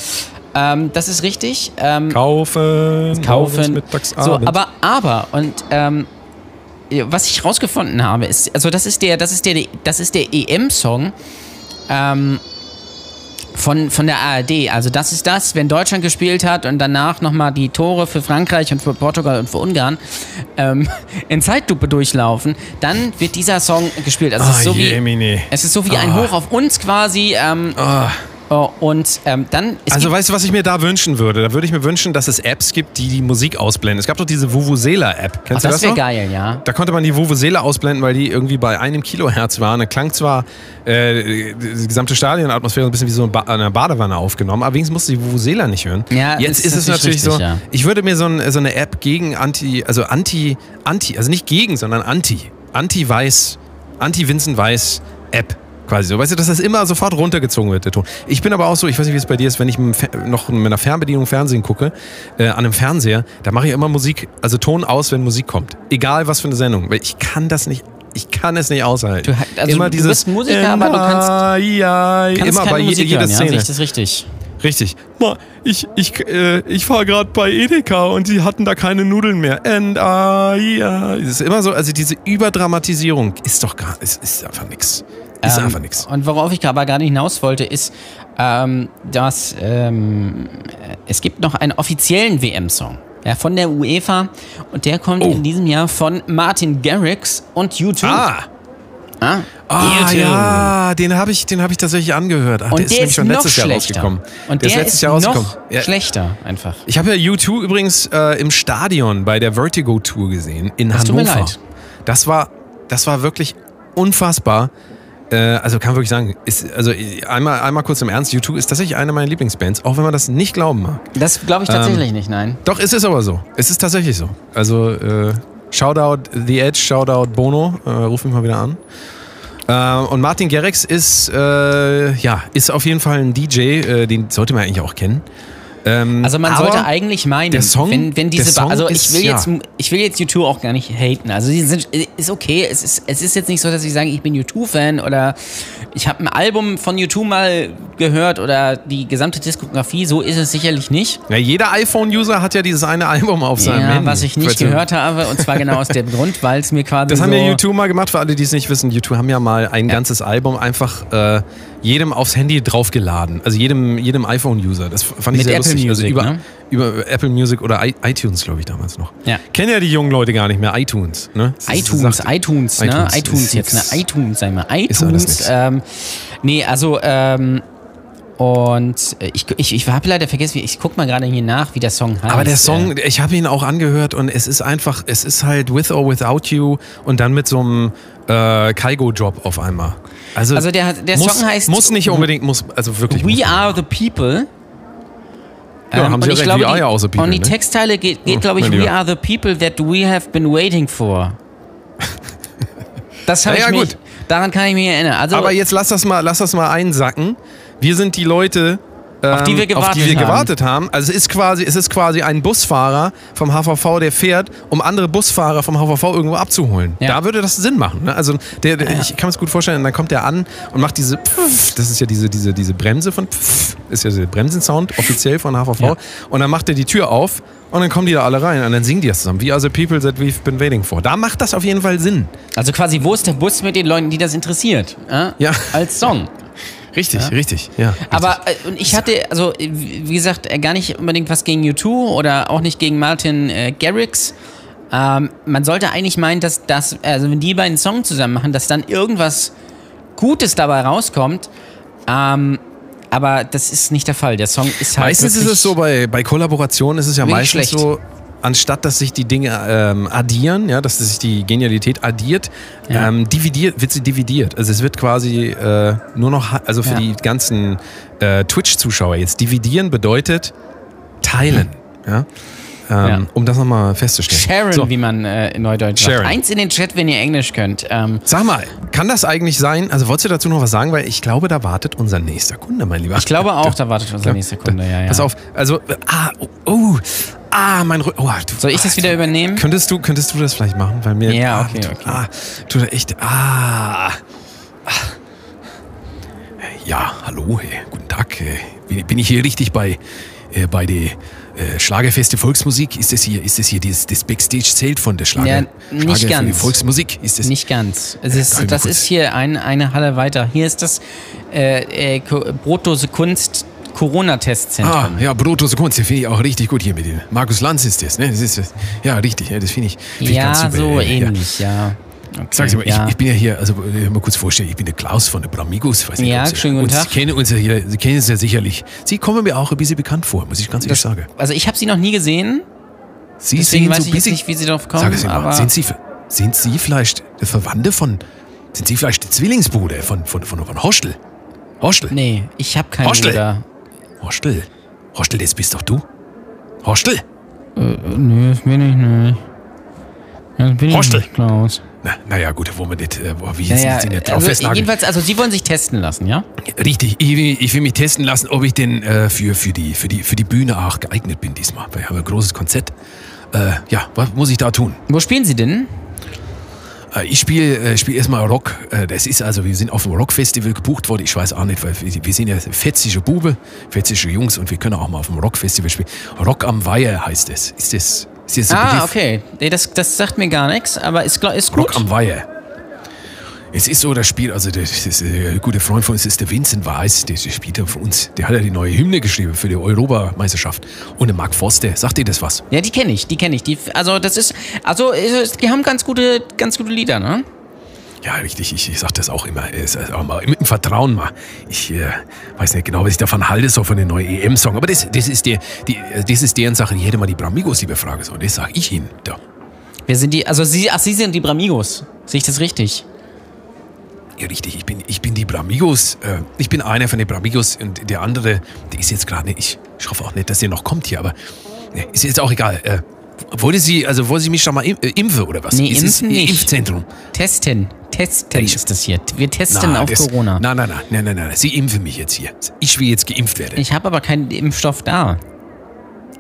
Ähm, das ist richtig. Ähm, kaufen. Kaufen. Mittags, so, aber, aber, und ähm, was ich rausgefunden habe, ist, also das ist der, das ist der, das ist der EM-Song ähm, von, von der ARD. Also das ist das, wenn Deutschland gespielt hat und danach nochmal die Tore für Frankreich und für Portugal und für Ungarn ähm, in Zeitlupe durchlaufen, dann wird dieser Song gespielt. Also es, ist Ah, so wie, Jemine. es ist so wie ein Ah. Hoch auf uns quasi. Ähm, oh, und ähm, dann Also weißt du, was ich mir da wünschen würde? Da würde ich mir wünschen, dass es Apps gibt, die die Musik ausblenden. Es gab doch diese Vuvuzela-App. Ach, Kennst du das das wäre geil, ja. Da konnte man die Vuvuzela ausblenden, weil die irgendwie bei einem Kilohertz waren. Da klang zwar äh, die gesamte Stadionatmosphäre ein bisschen wie so eine, ba eine Badewanne aufgenommen, aber wenigstens musste die Vuvuzela nicht hören. Ja, Jetzt ist ist es natürlich natürlich so, richtig, ja. ich würde mir so, ein, so eine App gegen Anti, also Anti, Anti, also nicht gegen, sondern Anti, Anti-Weiß, Anti-Vincent-Weiß-App quasi so. Weißt du, dass das immer sofort runtergezogen wird, der Ton. Ich bin aber auch so, ich weiß nicht, wie es bei dir ist, wenn ich noch mit einer Fernbedienung Fernsehen gucke, äh, an einem Fernseher, da mache ich immer Musik, also Ton aus, wenn Musik kommt. Egal was für eine Sendung. Weil ich kann das nicht, ich kann es nicht aushalten. Du, also du bist Musiker, aber du kannst, ja, kannst immer keine bei Musik jeder hören, ja? Szene. Ich das richtig? Richtig. Ma, ich, ich, äh, ich war gerade bei Edeka und sie hatten da keine Nudeln mehr. And I, ja. Es ist immer so, also diese Überdramatisierung ist doch gar, ist, ist einfach nix. Ist Ähm, einfach nix. Und worauf ich aber gerade hinaus wollte, ist, ähm, dass ähm, es gibt noch einen offiziellen WM-Song. Ja, von der UEFA und der kommt Oh. in diesem Jahr von Martin Garrix und U2. Ah, Ah, ah U2. ja, den habe ich, den hab ich tatsächlich angehört. Ach, Und der ist der nämlich ist schon noch letztes Jahr rausgekommen. Und der der ist letztes ist Jahr rausgekommen. noch Ja. schlechter einfach. Ich habe ja U2 übrigens äh, im Stadion bei der Vertigo Tour gesehen in Das tut Hannover. mir leid. Das war, das war wirklich unfassbar. Äh, also kann man wirklich sagen, ist, also einmal, einmal kurz im Ernst, U2 ist tatsächlich eine meiner Lieblingsbands, auch wenn man das nicht glauben mag. Das glaube ich Ähm, tatsächlich nicht, nein. Doch, es ist aber so. Es ist tatsächlich so. Also äh, Shoutout The Edge, Shoutout Bono, äh, ruf mich mal wieder an. Äh, und Martin Garrix ist, äh, ja, ist auf jeden Fall ein DJ, äh, den sollte man eigentlich auch kennen. Ähm, Also man sollte eigentlich meinen, Song- wenn, wenn diese Ba- also ich ist- will ja. jetzt ich will jetzt U2 auch gar nicht haten. Also die sind ist okay, es ist es ist jetzt nicht so, dass ich sage, ich bin U2 Fan oder ich habe ein Album von U2 mal gehört oder die gesamte Diskografie, so ist es sicherlich nicht. Ja, jeder iPhone-User hat ja dieses eine Album auf seinem Ja, Handy. was ich nicht gehört habe und zwar genau aus dem Grund, weil es mir quasi Das so haben ja U2 mal gemacht, für alle, die es nicht wissen. U2 haben ja mal ein ganzes Album einfach äh, jedem aufs Handy draufgeladen. Also jedem, jedem iPhone-User. Das fand ich Mit sehr Apple lustig. Music, also über, ne? über Apple Music oder I iTunes, glaube ich, damals noch. Ja. Kennen ja die jungen Leute gar nicht mehr. iTunes. Ne? Ist- iTunes, sagt- iTunes, ne? iTunes iTunes ist jetzt, ne? iTunes, sag mal. iTunes. nix. Ähm, nee, also, ähm, und ich, ich, ich habe leider vergessen, ich guck mal gerade hier nach, wie der Song heißt. Aber der Song, Äh, ich habe ihn auch angehört und es ist einfach, es ist halt With or Without You und dann mit so einem äh, Kaigo-Drop auf einmal. Also, Also der, der muss, Song heißt Muss nicht unbedingt, muss, also wirklich. We Are the People. Ja, haben und Sie recht, glaube, are die, ja auch the people, Und die ne? Textteile geht, geht Oh, glaube ich, We are the people that we have been waiting for. Das habe Ja, ich ja, mich, gut. daran kann ich mich erinnern. Also, Aber jetzt lass das mal, lass das mal einsacken. Wir sind die Leute, ähm, Auf die wir auf die gewartet wir haben. gewartet haben. Also es ist quasi, es ist quasi ein Busfahrer vom HVV, der fährt, um andere Busfahrer vom HVV irgendwo abzuholen. Ja. Da würde das Sinn machen. Ne? Also der, der, ich kann mir das gut vorstellen. Dann kommt der an und macht diese, Pfiff, das ist ja diese, diese, diese Bremse von, Pfiff, ist ja der Bremsensound offiziell von HVV. Ja. Und dann macht er die Tür auf. Und dann kommen die da alle rein und dann singen die das zusammen. We are the people that we've been waiting for. Da macht das auf jeden Fall Sinn. also quasi, wo ist der Bus mit den Leuten, die das interessiert? Ja. Ja. Als Song. Richtig, richtig. Ja, richtig. Aber äh, und ich hatte, also wie gesagt, äh, gar nicht unbedingt was gegen U2 oder auch nicht gegen Martin äh, Garrix. Ähm, man sollte eigentlich meinen, dass das, also wenn die beiden Songs zusammen machen, dass dann irgendwas Gutes dabei rauskommt. Ähm, aber das ist nicht der Fall. Der Song ist halt. Meistens ist es so, bei, bei Kollaborationen ist es ja meistens schlecht. so, anstatt dass sich die Dinge ähm, addieren, ja, dass sich die Genialität addiert, Ja. ähm, dividiert, wird sie dividiert. Also es wird quasi äh, nur noch, also für Ja. die ganzen äh, Twitch-Zuschauer jetzt, dividieren bedeutet teilen. Ja? ähm, Ja. um das nochmal festzustellen. Sharon, So, wie man äh, in Neudeutsch Sharon. sagt. Eins in den Chat, wenn ihr Englisch könnt. Ähm, Sag mal, kann das eigentlich sein? Also wolltest du dazu noch was sagen? Weil ich glaube, da wartet unser nächster Kunde, mein Lieber. ich glaube auch, da wartet unser nächster Kunde. Ja, ja. Pass auf, also, ah, oh, oh ah, mein Rücken. Oh, Soll ich das wieder übernehmen? Könntest du, könntest du das vielleicht machen? Weil mir, Ja, ah, okay, tu- okay. Ah, tut er echt, ah. ah. Ja, hallo, äh, guten Tag. Äh, bin, ich hier richtig bei, äh, bei der äh, Schlagerfeste Volksmusik? Ist das hier, ist das hier das, das Backstage-Zelt von der Schlager, Ja, nicht Schlager ganz. Volksmusik? Ist das, Nicht ganz. Es Darf ist, mal das ist hier ein, eine Halle weiter. Hier ist das äh, äh, Brotdose Kunst Corona-Testzentrum. Ah, ja, Brotdose Kunst, das finde ich auch richtig gut hier mit dem. Markus Lanz ist das, ne? Das ist, das- ja, richtig, ja, das finde ich, find ich ja, ganz super. so äh, ja. ähnlich, ja. Okay, Sag's mal, ja. ich, ich bin ja hier, also äh, mal kurz vorstellen, ich bin der Klaus von der Bramigos. Weiß nicht, Ja, Sie, schönen guten Tag. Sie kennen uns ja hier, Sie kennen uns ja sicherlich. Sie kommen mir auch ein bisschen bekannt vor, muss ich ganz ehrlich sagen. also ich habe sie noch nie gesehen, Sie deswegen sehen weiß so ich bisschen. nicht, wie sie drauf kommen. Sagen Sie mal, sind Sie, sind Sie vielleicht der Verwandte von, sind Sie vielleicht der Zwillingsbruder von, von, von, von Hostel? Hostel? nee, ich habe keinen Hostel. Bruder. Hostel? Hostel, das bist doch du? Hostel? Nö, das bin ich nicht. Das bin Hostel. Klaus. Na, naja, gut, wo man nicht, äh, wo wir jetzt Naja, nicht drauf also festnageln. jedenfalls, also Sie wollen sich testen lassen, ja? Richtig, ich will, ich will mich testen lassen, ob ich denn äh, für, für, die, für, die, für die Bühne auch geeignet bin diesmal. Weil ich habe ein großes Konzert. Äh, ja, was muss ich da tun? Wo spielen Sie denn? Äh, ich spiele äh, spiel erstmal Rock. Äh, das ist also, wir sind auf dem Rockfestival gebucht worden. Ich weiß auch nicht, weil wir, sind ja fetzige Bube, fetzige Jungs und wir können auch mal auf dem Rockfestival spielen. Rock am Weiher heißt es. Ist das, ist das ein Ah, Begriff? okay. Nee, das, das sagt mir gar nichts, aber ist, ist gut. Rock am Weiher. Es ist so, das Spiel, also das ist, äh, ein guter Freund von uns ist der Vincent Weiss, der spielt ja für uns, der hat ja die neue Hymne geschrieben für die Europameisterschaft. Und der Mark Foster, sagt dir das was? Ja, die kenne ich, die kenne ich. Die, also das ist, also die haben ganz gute, ganz gute Lieder, ne? Ja, richtig, ich, ich sag das auch immer. Es auch mal mit dem Vertrauen mal. Ich äh, weiß nicht genau, was ich davon halte, so von den neuen EM-Song. Aber das, das, ist der, die, äh, das ist deren Sache. Ich hätte mal die Bramigos lieber fragen sollen. Das sag ich Ihnen. Da. Wer sind die? Also Sie, ach, Sie sind die Bramigos. Sehe ich das richtig? Ja, richtig, ich bin, ich bin die Bramigos. Äh, ich bin einer von den Bramigos und der andere, der ist jetzt gerade nicht. Ich, ich hoffe auch nicht, dass der noch kommt hier, aber äh, ist jetzt auch egal. Äh, wollte Sie, also wollen Sie mich schon mal im, äh, impfen oder was? Nee, ist impfen nicht. Impfzentrum? Testen. Testen Ich- ist das hier. Wir testen auf das, Corona. Nein, nein, nein, nein, nein, nein. Sie impfen mich jetzt hier. Ich will jetzt geimpft werden. Ich habe aber keinen Impfstoff da.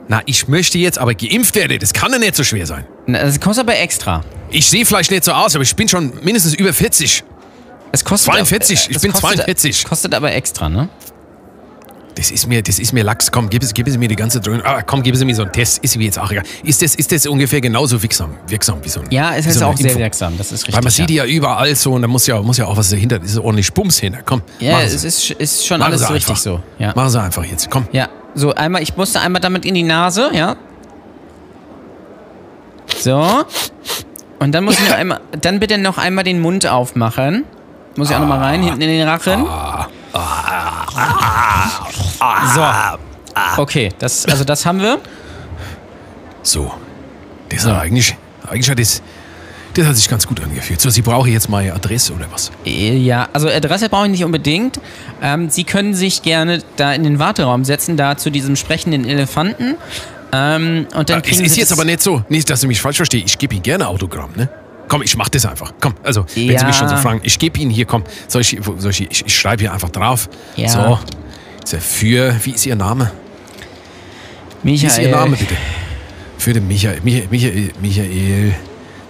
Na, ich möchte jetzt aber geimpft werden. Das kann ja nicht so schwer sein. Na, Das kostet aber extra. Ich sehe vielleicht nicht so aus, aber ich bin schon mindestens über 40. Es kostet 42, ich es bin kostet, 42. Kostet aber extra, ne? Das ist mir, das ist mir Lachs. Komm, gib es, gib es mir die ganze Dröhnung. Ah, komm, gib es mir so einen Test. Ist mir jetzt auch egal. Ist das, ist das ungefähr genauso wirksam, wirksam wie so ein Ja, es ist so auch sehr Impfung? wirksam. Das ist richtig. Weil man sieht die ja. ja überall so und da muss ja, muss ja auch was dahinter. Da ist ordentlich Bums hinter. Komm, Ja, es Sie. ist, ist schon Machen alles Sie richtig so. Ja. Machen Sie einfach jetzt. Komm. Ja, so einmal, ich musste einmal damit in die Nase, ja. So. Und dann muss ich noch einmal, dann bitte noch einmal den Mund aufmachen. Muss ich auch noch mal rein, hinten in den Rachen. So. Okay, das, also das haben wir. So. Das hat eigentlich, eigentlich hat das, das hat sich ganz gut angefühlt. So, Sie brauchen jetzt meine Adresse oder was? Äh, Ja, also Adresse brauche ich nicht unbedingt. Ähm, Sie können sich gerne da in den Warteraum setzen, da zu diesem sprechenden Elefanten. Ähm, und dann Äh, Es kriegen ist Sie jetzt aber nicht so, nicht, dass du mich falsch verstehst. Ich gebe Ihnen gerne Autogramm, ne? Komm, ich mach das einfach. Komm, also, wenn Sie mich schon so Ja. fragen, ich gebe Ihnen hier, komm, soll ich, soll ich, ich, ich schreibe hier einfach drauf. Ja. So. Ja Für, wie ist Ihr Name? Wie ist Ihr Michael. Name bitte? Für den Michael, Michael, Michael, Michael,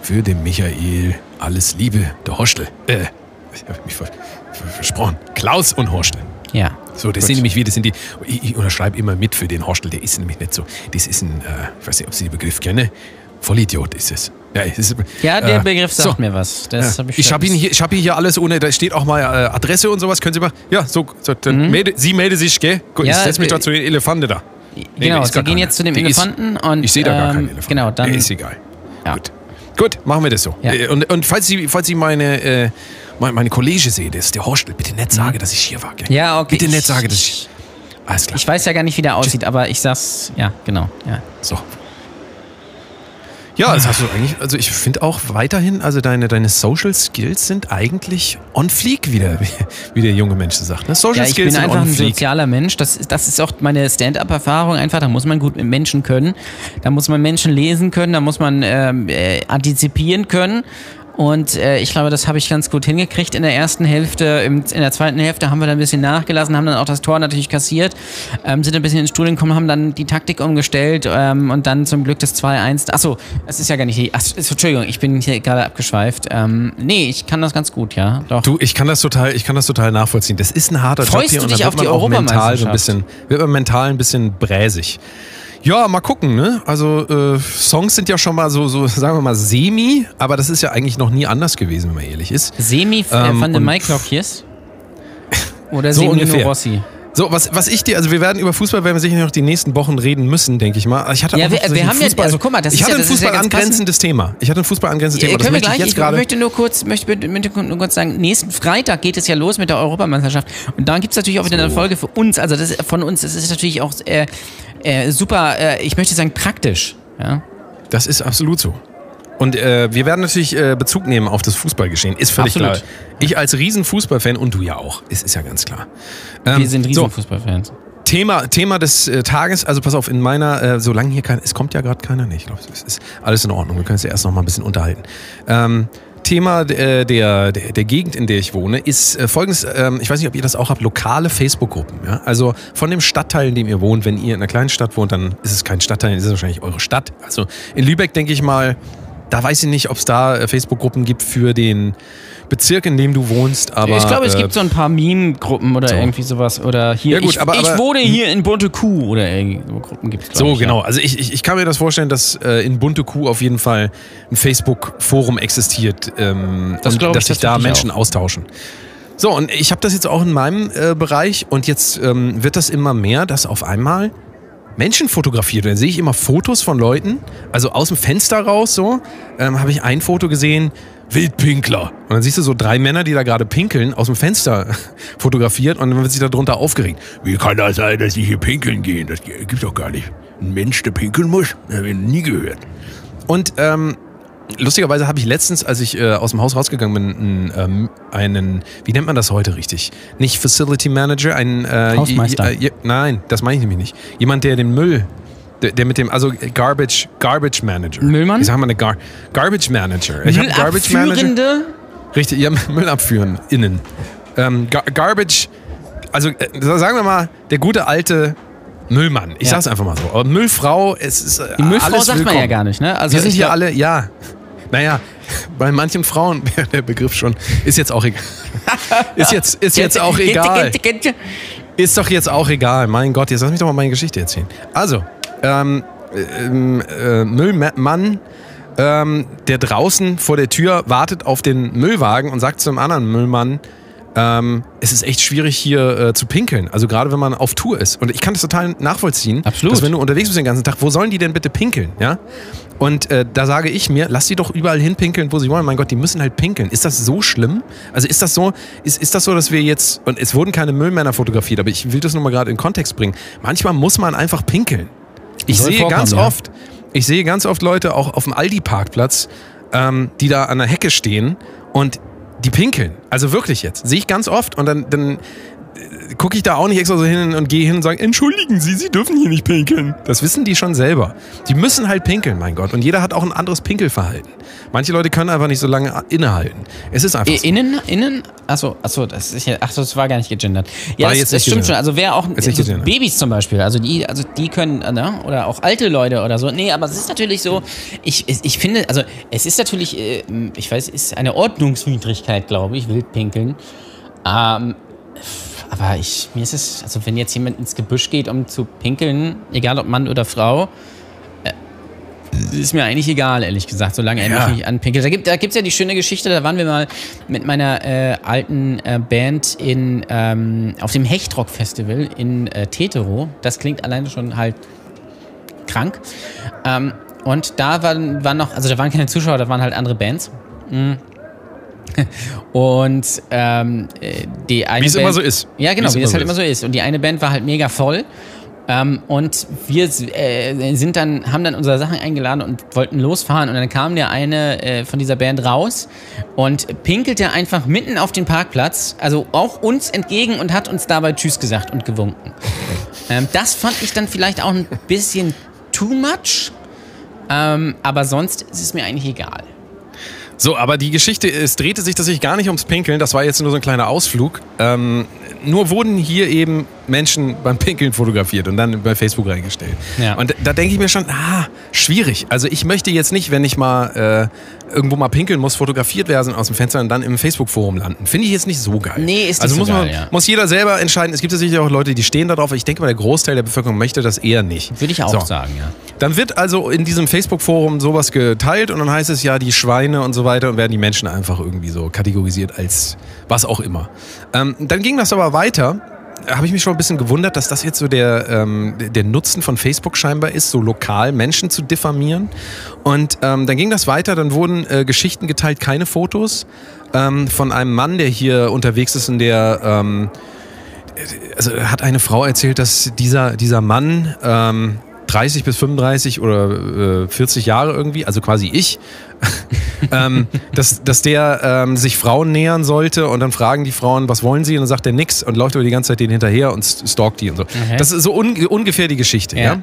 für den Michael, alles Liebe, der Hostel. Äh, ich habe mich ver ver versprochen. Klaus und Hostel. Ja. So, das Gut. sind nämlich wir, das sind die, ich, ich unterschreibe immer mit für den Hostel, der ist nämlich nicht so, das ist ein, äh, ich weiß nicht, ob Sie den Begriff kennen, Vollidiot ist es. Ja, ist, Ja, der äh, Begriff sagt so. mir was. Das Ja. hab ich Ich habe hier, ich habe hier alles ohne, da steht auch mal äh, Adresse und sowas. Können Sie mal, ja, so, so dann melde, Sie melden sich, gell? Gut, Mhm. Ja, ich setze mich wir- da zu den Elefanten da. Genau, da ist Sie gehen keiner. jetzt zu dem Der ist- Elefanten und. Ich sehe da gar ähm, keinen Elefanten. Genau, dann. Nee, ist egal. Ja. Gut. Gut, machen wir das so. Ja. Äh, Und, und falls Sie, falls Sie meine, äh, meine, meine Kollege sehen, das ist der Hostel, bitte nicht sagen, dass ich hier war, gell? Mhm. Ja, okay. Bitte nicht ich- sagen, dass ich. Alles klar. Ich weiß ja gar nicht, wie der aussieht, aber ich sag's. Ja, genau. Ja. So. Ja, das hast du eigentlich, also ich finde auch weiterhin, also deine, deine Social Skills sind eigentlich on fleek, wie der, wie der junge Mensch sagt. Ne? Social Ja, ich Skills bin einfach ein fleek. sozialer Mensch. Das, ist- das ist auch meine Stand-up-Erfahrung einfach. Da muss man gut mit Menschen können. Da muss man Menschen lesen können. Da muss man ähm, äh, antizipieren können. Und äh, ich glaube, das habe ich ganz gut hingekriegt in der ersten Hälfte. Im, in der zweiten Hälfte haben wir dann ein bisschen nachgelassen, haben dann auch das Tor natürlich kassiert, ähm, sind ein bisschen ins Studium gekommen, haben dann die Taktik umgestellt ähm, und dann zum Glück das 2-1. Achso, es ist ja gar nicht die. Ach, Entschuldigung, ich bin hier gerade abgeschweift. Ähm, nee, ich kann das ganz gut, ja. Doch. Du, ich kann das total, ich kann das total nachvollziehen. Das ist ein harter Freust Job hier du und dich da auf wird die man auch mental so ein bisschen, wird man mental ein bisschen bräsig. Ja, mal gucken, ne? Also äh, Songs sind ja schon mal so, so, sagen wir mal, semi, aber das ist ja eigentlich noch nie anders gewesen, wenn man ehrlich ist. Semi Ähm, äh, van de und- Maiklokjes? Oder So Semino ungefähr. Rossi? So, was, was ich dir, also wir werden über Fußball werden wir sicher noch die nächsten Wochen reden müssen, denke ich mal. Ich hatte Ja, auch wir- wir haben Fußball, also guck mal, das ich ist hatte ja- ein das ja Fußball angrenzendes Thema. Ich hatte ein Fußball angrenzendes Thema. Ja, Das können wir möchte gleich, ich ich jetzt möchte nur kurz, möchte, möchte nur kurz sagen, nächsten Freitag geht es ja los mit der Europameisterschaft. Und da gibt es natürlich auch wieder eine Folge für uns. Also das von uns, das ist natürlich auch äh, äh, super, äh, ich möchte sagen, praktisch. Ja? Das ist absolut so. Und äh, wir werden natürlich äh, Bezug nehmen auf das Fußballgeschehen. Ist völlig Absolut. klar. Ich als Riesenfußballfan und du ja auch. Ist, ist ja ganz klar. Ähm, Wir sind so, Riesenfußballfans. Thema, Thema des äh, Tages, also pass auf, in meiner, äh, solange hier kein, es kommt ja gerade keiner, nee, ich glaube, es ist alles in Ordnung, wir können uns ja erst noch mal ein bisschen unterhalten. Ähm, Thema äh, der, der, der Gegend, in der ich wohne, ist äh, folgendes, ähm, ich weiß nicht, ob ihr das auch habt, lokale Facebook-Gruppen. Ja? Also von dem Stadtteil, in dem ihr wohnt, wenn ihr in einer kleinen Stadt wohnt, dann ist es kein Stadtteil, dann ist es wahrscheinlich eure Stadt. Also in Lübeck denke ich mal, da weiß ich nicht, ob es da äh, Facebook-Gruppen gibt für den Bezirk, in dem du wohnst, aber... ich glaube, es äh, gibt so ein paar Meme-Gruppen oder so. irgendwie sowas. Oder hier, Ja gut, ich, aber- ich wohne hier in Bunte Kuh oder irgendwie so Gruppen gibt es. So, ich, genau. Also ich, ich, ich kann mir das vorstellen, dass äh, in Bunte Kuh auf jeden Fall ein Facebook-Forum existiert ähm, Das und dass sich da Menschen austauschen. So, und ich habe das jetzt auch in meinem äh, Bereich und jetzt ähm, wird das immer mehr, dass auf einmal Menschen fotografiert werden. Sehe ich immer Fotos von Leuten, also aus dem Fenster raus so, ähm, habe ich ein Foto gesehen, Wildpinkler. Und dann siehst du so drei Männer, die da gerade pinkeln, aus dem Fenster fotografiert und dann wird sich darunter aufgeregt. Wie kann das sein, dass die hier pinkeln gehen? Das gibt's doch gar nicht. Ein Mensch, der pinkeln muss? Das habe ich nie gehört. Und ähm, lustigerweise habe ich letztens, als ich äh, aus dem Haus rausgegangen bin, einen, ähm, einen, wie nennt man das heute richtig? Nicht Facility Manager, ein äh, Hausmeister. j- äh, j- nein, das meine ich nämlich nicht. Jemand, der den Müll, der, der mit dem, also Garbage, Garbage Manager. Müllmann? Ich sag mal eine Gar Garbage Manager. Ich hab einen Garbage Manager. Richtig, ja, Müll abführen, innen. Ähm, Gar Garbage, also äh, sagen wir mal, der gute alte Müllmann. Ich Ja. sag's einfach mal so. Aber Müllfrau, es ist äh, Die Müllfrau alles sagt man ja willkommen. gar nicht, ne? Also Wir sind hier alle, ja. Naja, bei manchen Frauen wäre der Begriff schon, ist jetzt auch egal. Ist jetzt, ist jetzt auch egal. Ist doch jetzt auch egal. Mein Gott, jetzt lass mich doch mal meine Geschichte erzählen. Also, ähm, ähm, äh, Müllmann, ähm, der draußen vor der Tür wartet auf den Müllwagen und sagt zum anderen Müllmann, ähm, es ist echt schwierig hier äh, zu pinkeln. Also gerade wenn man auf Tour ist. Und ich kann das total nachvollziehen. Absolut. Dass wenn du unterwegs bist den ganzen Tag, wo sollen die denn bitte pinkeln? Ja? Und äh, da sage ich mir, lass die doch überall hinpinkeln, wo sie wollen. Mein Gott, die müssen halt pinkeln. Ist das so schlimm? Also ist das so, ist, ist das so, dass wir jetzt, und es wurden keine Müllmänner fotografiert, aber ich will das nur mal gerade in Kontext bringen. Manchmal muss man einfach pinkeln. Ich sehe ganz ja. oft, ich sehe ganz oft Leute auch auf dem Aldi-Parkplatz, ähm, die da an der Hecke stehen und die pinkeln. Also wirklich jetzt. Sehe ich ganz oft und dann, dann gucke ich da auch nicht extra so hin und gehe hin und sage, entschuldigen Sie, Sie dürfen hier nicht pinkeln. Das wissen die schon selber. Die müssen halt pinkeln, mein Gott. Und jeder hat auch ein anderes Pinkelverhalten. Manche Leute können einfach nicht so lange innehalten. Es ist einfach so. Innen, innen, achso, achso, das ist ja, achso, das war gar nicht gegendert. Ja, War das, jetzt das stimmt gegendert. schon. Also wer auch so. Babys zum Beispiel, also die, also die können, ne, oder auch alte Leute oder so. Nee, aber es ist natürlich so. Ich, ich, finde, also es ist natürlich, äh, ich weiß, es ist eine Ordnungswidrigkeit, glaube ich, Wildpinkeln. Ähm, aber ich, mir ist es, also wenn jetzt jemand ins Gebüsch geht, um zu pinkeln, egal ob Mann oder Frau, äh, ist mir eigentlich egal, ehrlich gesagt, solange er Ja. mich nicht anpinkelt. Da gibt es da gibt's ja die schöne Geschichte, da waren wir mal mit meiner äh, alten äh, Band in, ähm, auf dem Hechtrock-Festival in äh, Tetero. Das klingt alleine schon halt krank. Ähm, und da waren, waren noch, also da waren keine Zuschauer, da waren halt andere Bands. Mm. Und ähm, äh, die eine Wie es Band, immer so ist. Ja, genau, es wie, immer halt so immer so ist. Und die eine Band war halt mega voll. Ähm, und wir äh, sind dann, haben dann unsere Sachen eingeladen und wollten losfahren. Und dann kam der eine äh, von dieser Band raus und pinkelte einfach mitten auf den Parkplatz, also auch uns entgegen und hat uns dabei Tschüss gesagt und gewunken. ähm, das fand ich dann vielleicht auch ein bisschen too much. Ähm, aber sonst ist es mir eigentlich egal. So, aber die Geschichte, es drehte sich tatsächlich gar nicht ums Pinkeln, das war jetzt nur so ein kleiner Ausflug. Ähm, nur wurden hier eben Menschen beim Pinkeln fotografiert und dann bei Facebook reingestellt. Ja. Und da denke ich mir schon, ah, schwierig. Also ich möchte jetzt nicht, wenn ich mal äh, irgendwo mal pinkeln muss, fotografiert werden aus dem Fenster und dann im Facebook-Forum landen. Finde ich jetzt nicht so geil. Nee, ist nicht also so muss geil, man, ja. muss jeder selber entscheiden. Es gibt sicherlich auch Leute, die stehen darauf. Ich denke mal, der Großteil der Bevölkerung möchte das eher nicht. Würde ich auch So. sagen, ja. Dann wird also in diesem Facebook-Forum sowas geteilt und dann heißt es ja, die Schweine und so weiter und werden die Menschen einfach irgendwie so kategorisiert als was auch immer. Ähm, dann ging das aber weiter. Habe ich mich schon ein bisschen gewundert, dass das jetzt so der, ähm, der Nutzen von Facebook scheinbar ist, so lokal Menschen zu diffamieren. Und ähm, dann ging das weiter, dann wurden äh, Geschichten geteilt, keine Fotos, ähm, von einem Mann, der hier unterwegs ist und der ähm, also hat eine Frau erzählt, dass dieser, dieser Mann ähm, 30 bis 35 oder äh, 40 Jahre irgendwie, also quasi ich, ähm, dass, dass der ähm, sich Frauen nähern sollte und dann fragen die Frauen, was wollen sie? Und dann sagt er nix und läuft aber die ganze Zeit denen hinterher und st- stalkt die und so. Okay. Das ist so un ungefähr die Geschichte, ja. Ja.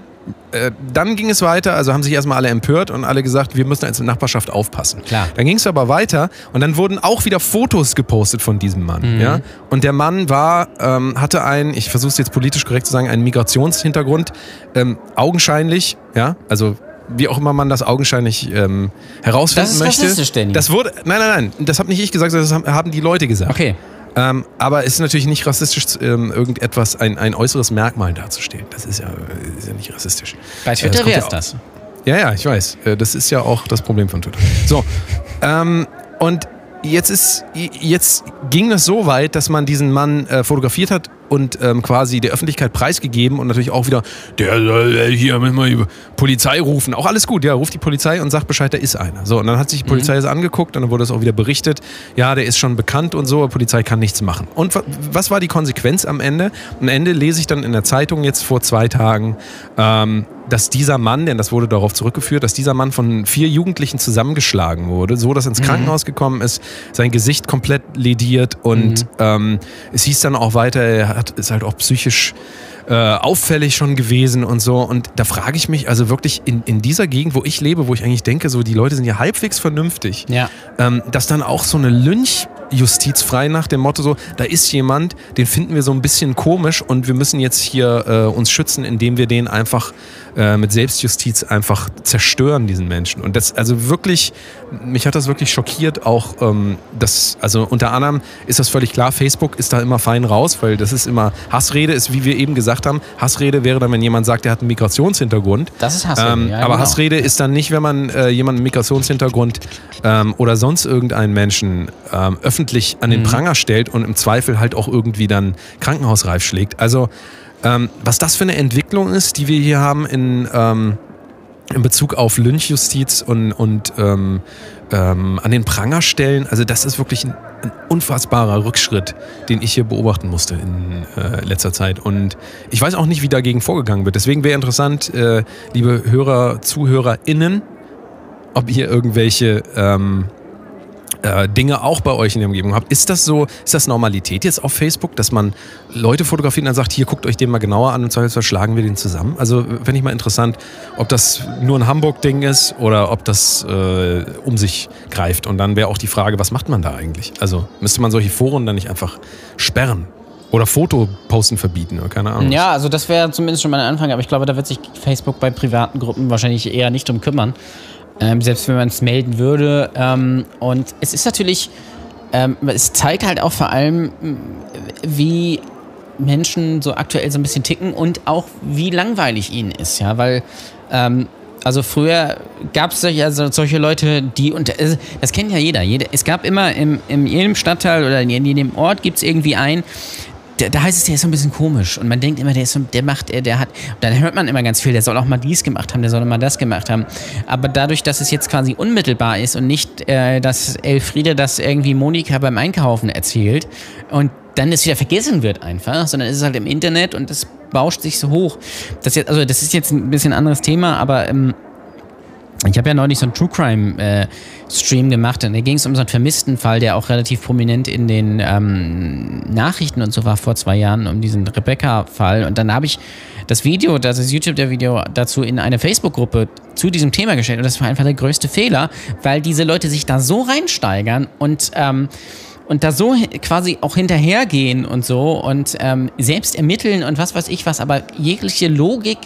Äh, dann ging es weiter, also haben sich erstmal alle empört und alle gesagt, wir müssen als Nachbarschaft aufpassen. Klar. Dann ging es aber weiter und dann wurden auch wieder Fotos gepostet von diesem Mann. Ja? Und der Mann war, ähm, hatte einen, ich versuche es jetzt politisch korrekt zu sagen, einen Migrationshintergrund, ähm, augenscheinlich, ja, also wie auch immer man das augenscheinlich ähm, herausfinden Das ist möchte. rassistisch, Danny. Das wurde, nein, nein, nein, das habe nicht ich gesagt, das haben, die Leute gesagt. Okay. Ähm, aber es ist natürlich nicht rassistisch, ähm, irgendetwas, ein, ein äußeres Merkmal darzustellen. Das ist ja, ist ja nicht rassistisch. Bei Äh, Twitter kommt wäre ja es das. ja, ja, ich weiß. Äh, Das ist ja auch das Problem von Twitter. So, ähm, und jetzt ist, jetzt ging es so weit, dass man diesen Mann äh, fotografiert hat und ähm, quasi der Öffentlichkeit preisgegeben und natürlich auch wieder, der soll äh, hier müssen wir die Polizei rufen. Auch alles gut, ja, ruft die Polizei und sagt Bescheid, da ist einer. So, und dann hat sich die Polizei das angeguckt und dann wurde es auch wieder berichtet, ja, der ist schon bekannt und so, aber Polizei kann nichts machen. Und wa- was war die Konsequenz am Ende? Am Ende lese ich dann in der Zeitung jetzt vor zwei Tagen, ähm, dass dieser Mann, denn das wurde darauf zurückgeführt, dass dieser Mann von vier Jugendlichen zusammengeschlagen wurde, so dass er ins Krankenhaus gekommen ist, sein Gesicht komplett lediert und ähm, es hieß dann auch weiter, er hat, ist halt auch psychisch äh, auffällig schon gewesen und so. Und da frage ich mich, also wirklich in, in dieser Gegend, wo ich lebe, wo ich eigentlich denke, so die Leute sind ja halbwegs vernünftig, Ja. ähm, dass dann auch so eine Lynchjustiz frei nach dem Motto so, da ist jemand, den finden wir so ein bisschen komisch und wir müssen jetzt hier äh, uns schützen, indem wir den einfach äh, mit Selbstjustiz einfach zerstören, diesen Menschen. Und das, also wirklich, mich hat das wirklich schockiert, auch ähm, das, also unter anderem ist das völlig klar, Facebook ist da immer fein raus, weil das ist immer, Hassrede ist, wie wir eben gesagt haben, Hassrede wäre dann, wenn jemand sagt, der hat einen Migrationshintergrund. Das ist Hassrede, Ähm, ja, aber genau. Hassrede ist dann nicht, wenn man äh, jemanden mit Migrationshintergrund ähm, oder sonst irgendeinen Menschen ähm, öffentlich an den Mhm. Pranger stellt und im Zweifel halt auch irgendwie dann krankenhausreif schlägt. Also ähm, was das für eine Entwicklung ist, die wir hier haben in, ähm, in Bezug auf Lynchjustiz und, und ähm, ähm, an den Pranger stellen, also das ist wirklich ein, ein unfassbarer Rückschritt, den ich hier beobachten musste in äh, letzter Zeit. Und ich weiß auch nicht, wie dagegen vorgegangen wird. Deswegen wäre interessant, äh, liebe Hörer, ZuhörerInnen, ob ihr irgendwelche ähm, äh, Dinge auch bei euch in der Umgebung habt. Ist das so, ist das Normalität jetzt auf Facebook, dass man Leute fotografiert und dann sagt, hier guckt euch den mal genauer an und Zweifelsfall schlagen wir den zusammen? Also fände ich mal interessant, ob das nur ein Hamburg-Ding ist oder ob das äh, um sich greift. Und dann wäre auch die Frage, was macht man da eigentlich? Also müsste man solche Foren dann nicht einfach sperren? Oder Fotoposten verbieten oder keine Ahnung. Ja, also das wäre zumindest schon mal ein Anfang, aber ich glaube, da wird sich Facebook bei privaten Gruppen wahrscheinlich eher nicht drum kümmern. Ähm, selbst wenn man es melden würde. Ähm, und es ist natürlich, ähm, es zeigt halt auch vor allem, m, wie Menschen so aktuell so ein bisschen ticken und auch wie langweilig ihnen ist, ja, weil ähm, also früher gab es solche, also solche Leute, die, und äh, das kennt ja jeder, jeder es gab immer im, in jedem Stadtteil oder in jedem Ort gibt es irgendwie einen, da, da heißt es, der ist so ein bisschen komisch und man denkt immer, der ist so, der macht, der, der hat, dann hört man immer ganz viel, der soll auch mal dies gemacht haben, der soll mal das gemacht haben. Aber dadurch, dass es jetzt quasi unmittelbar ist und nicht, äh, dass Elfriede das irgendwie Monika beim Einkaufen erzählt und dann es wieder vergessen wird einfach, sondern es ist halt im Internet und das bauscht sich so hoch. Das jetzt, also das ist jetzt ein bisschen anderes Thema, aber ähm, ich habe ja neulich so einen True Crime äh, Stream gemacht und da ging es um so einen vermissten Fall, der auch relativ prominent in den ähm, Nachrichten und so war vor zwei Jahren, um diesen Rebecca-Fall. Und dann habe ich das Video, das ist YouTube der Video dazu in eine Facebook-Gruppe zu diesem Thema gestellt und das war einfach der größte Fehler, weil diese Leute sich da so reinsteigern und ähm, und da so quasi auch hinterhergehen und so und ähm, selbst ermitteln und was weiß ich was, aber jegliche Logik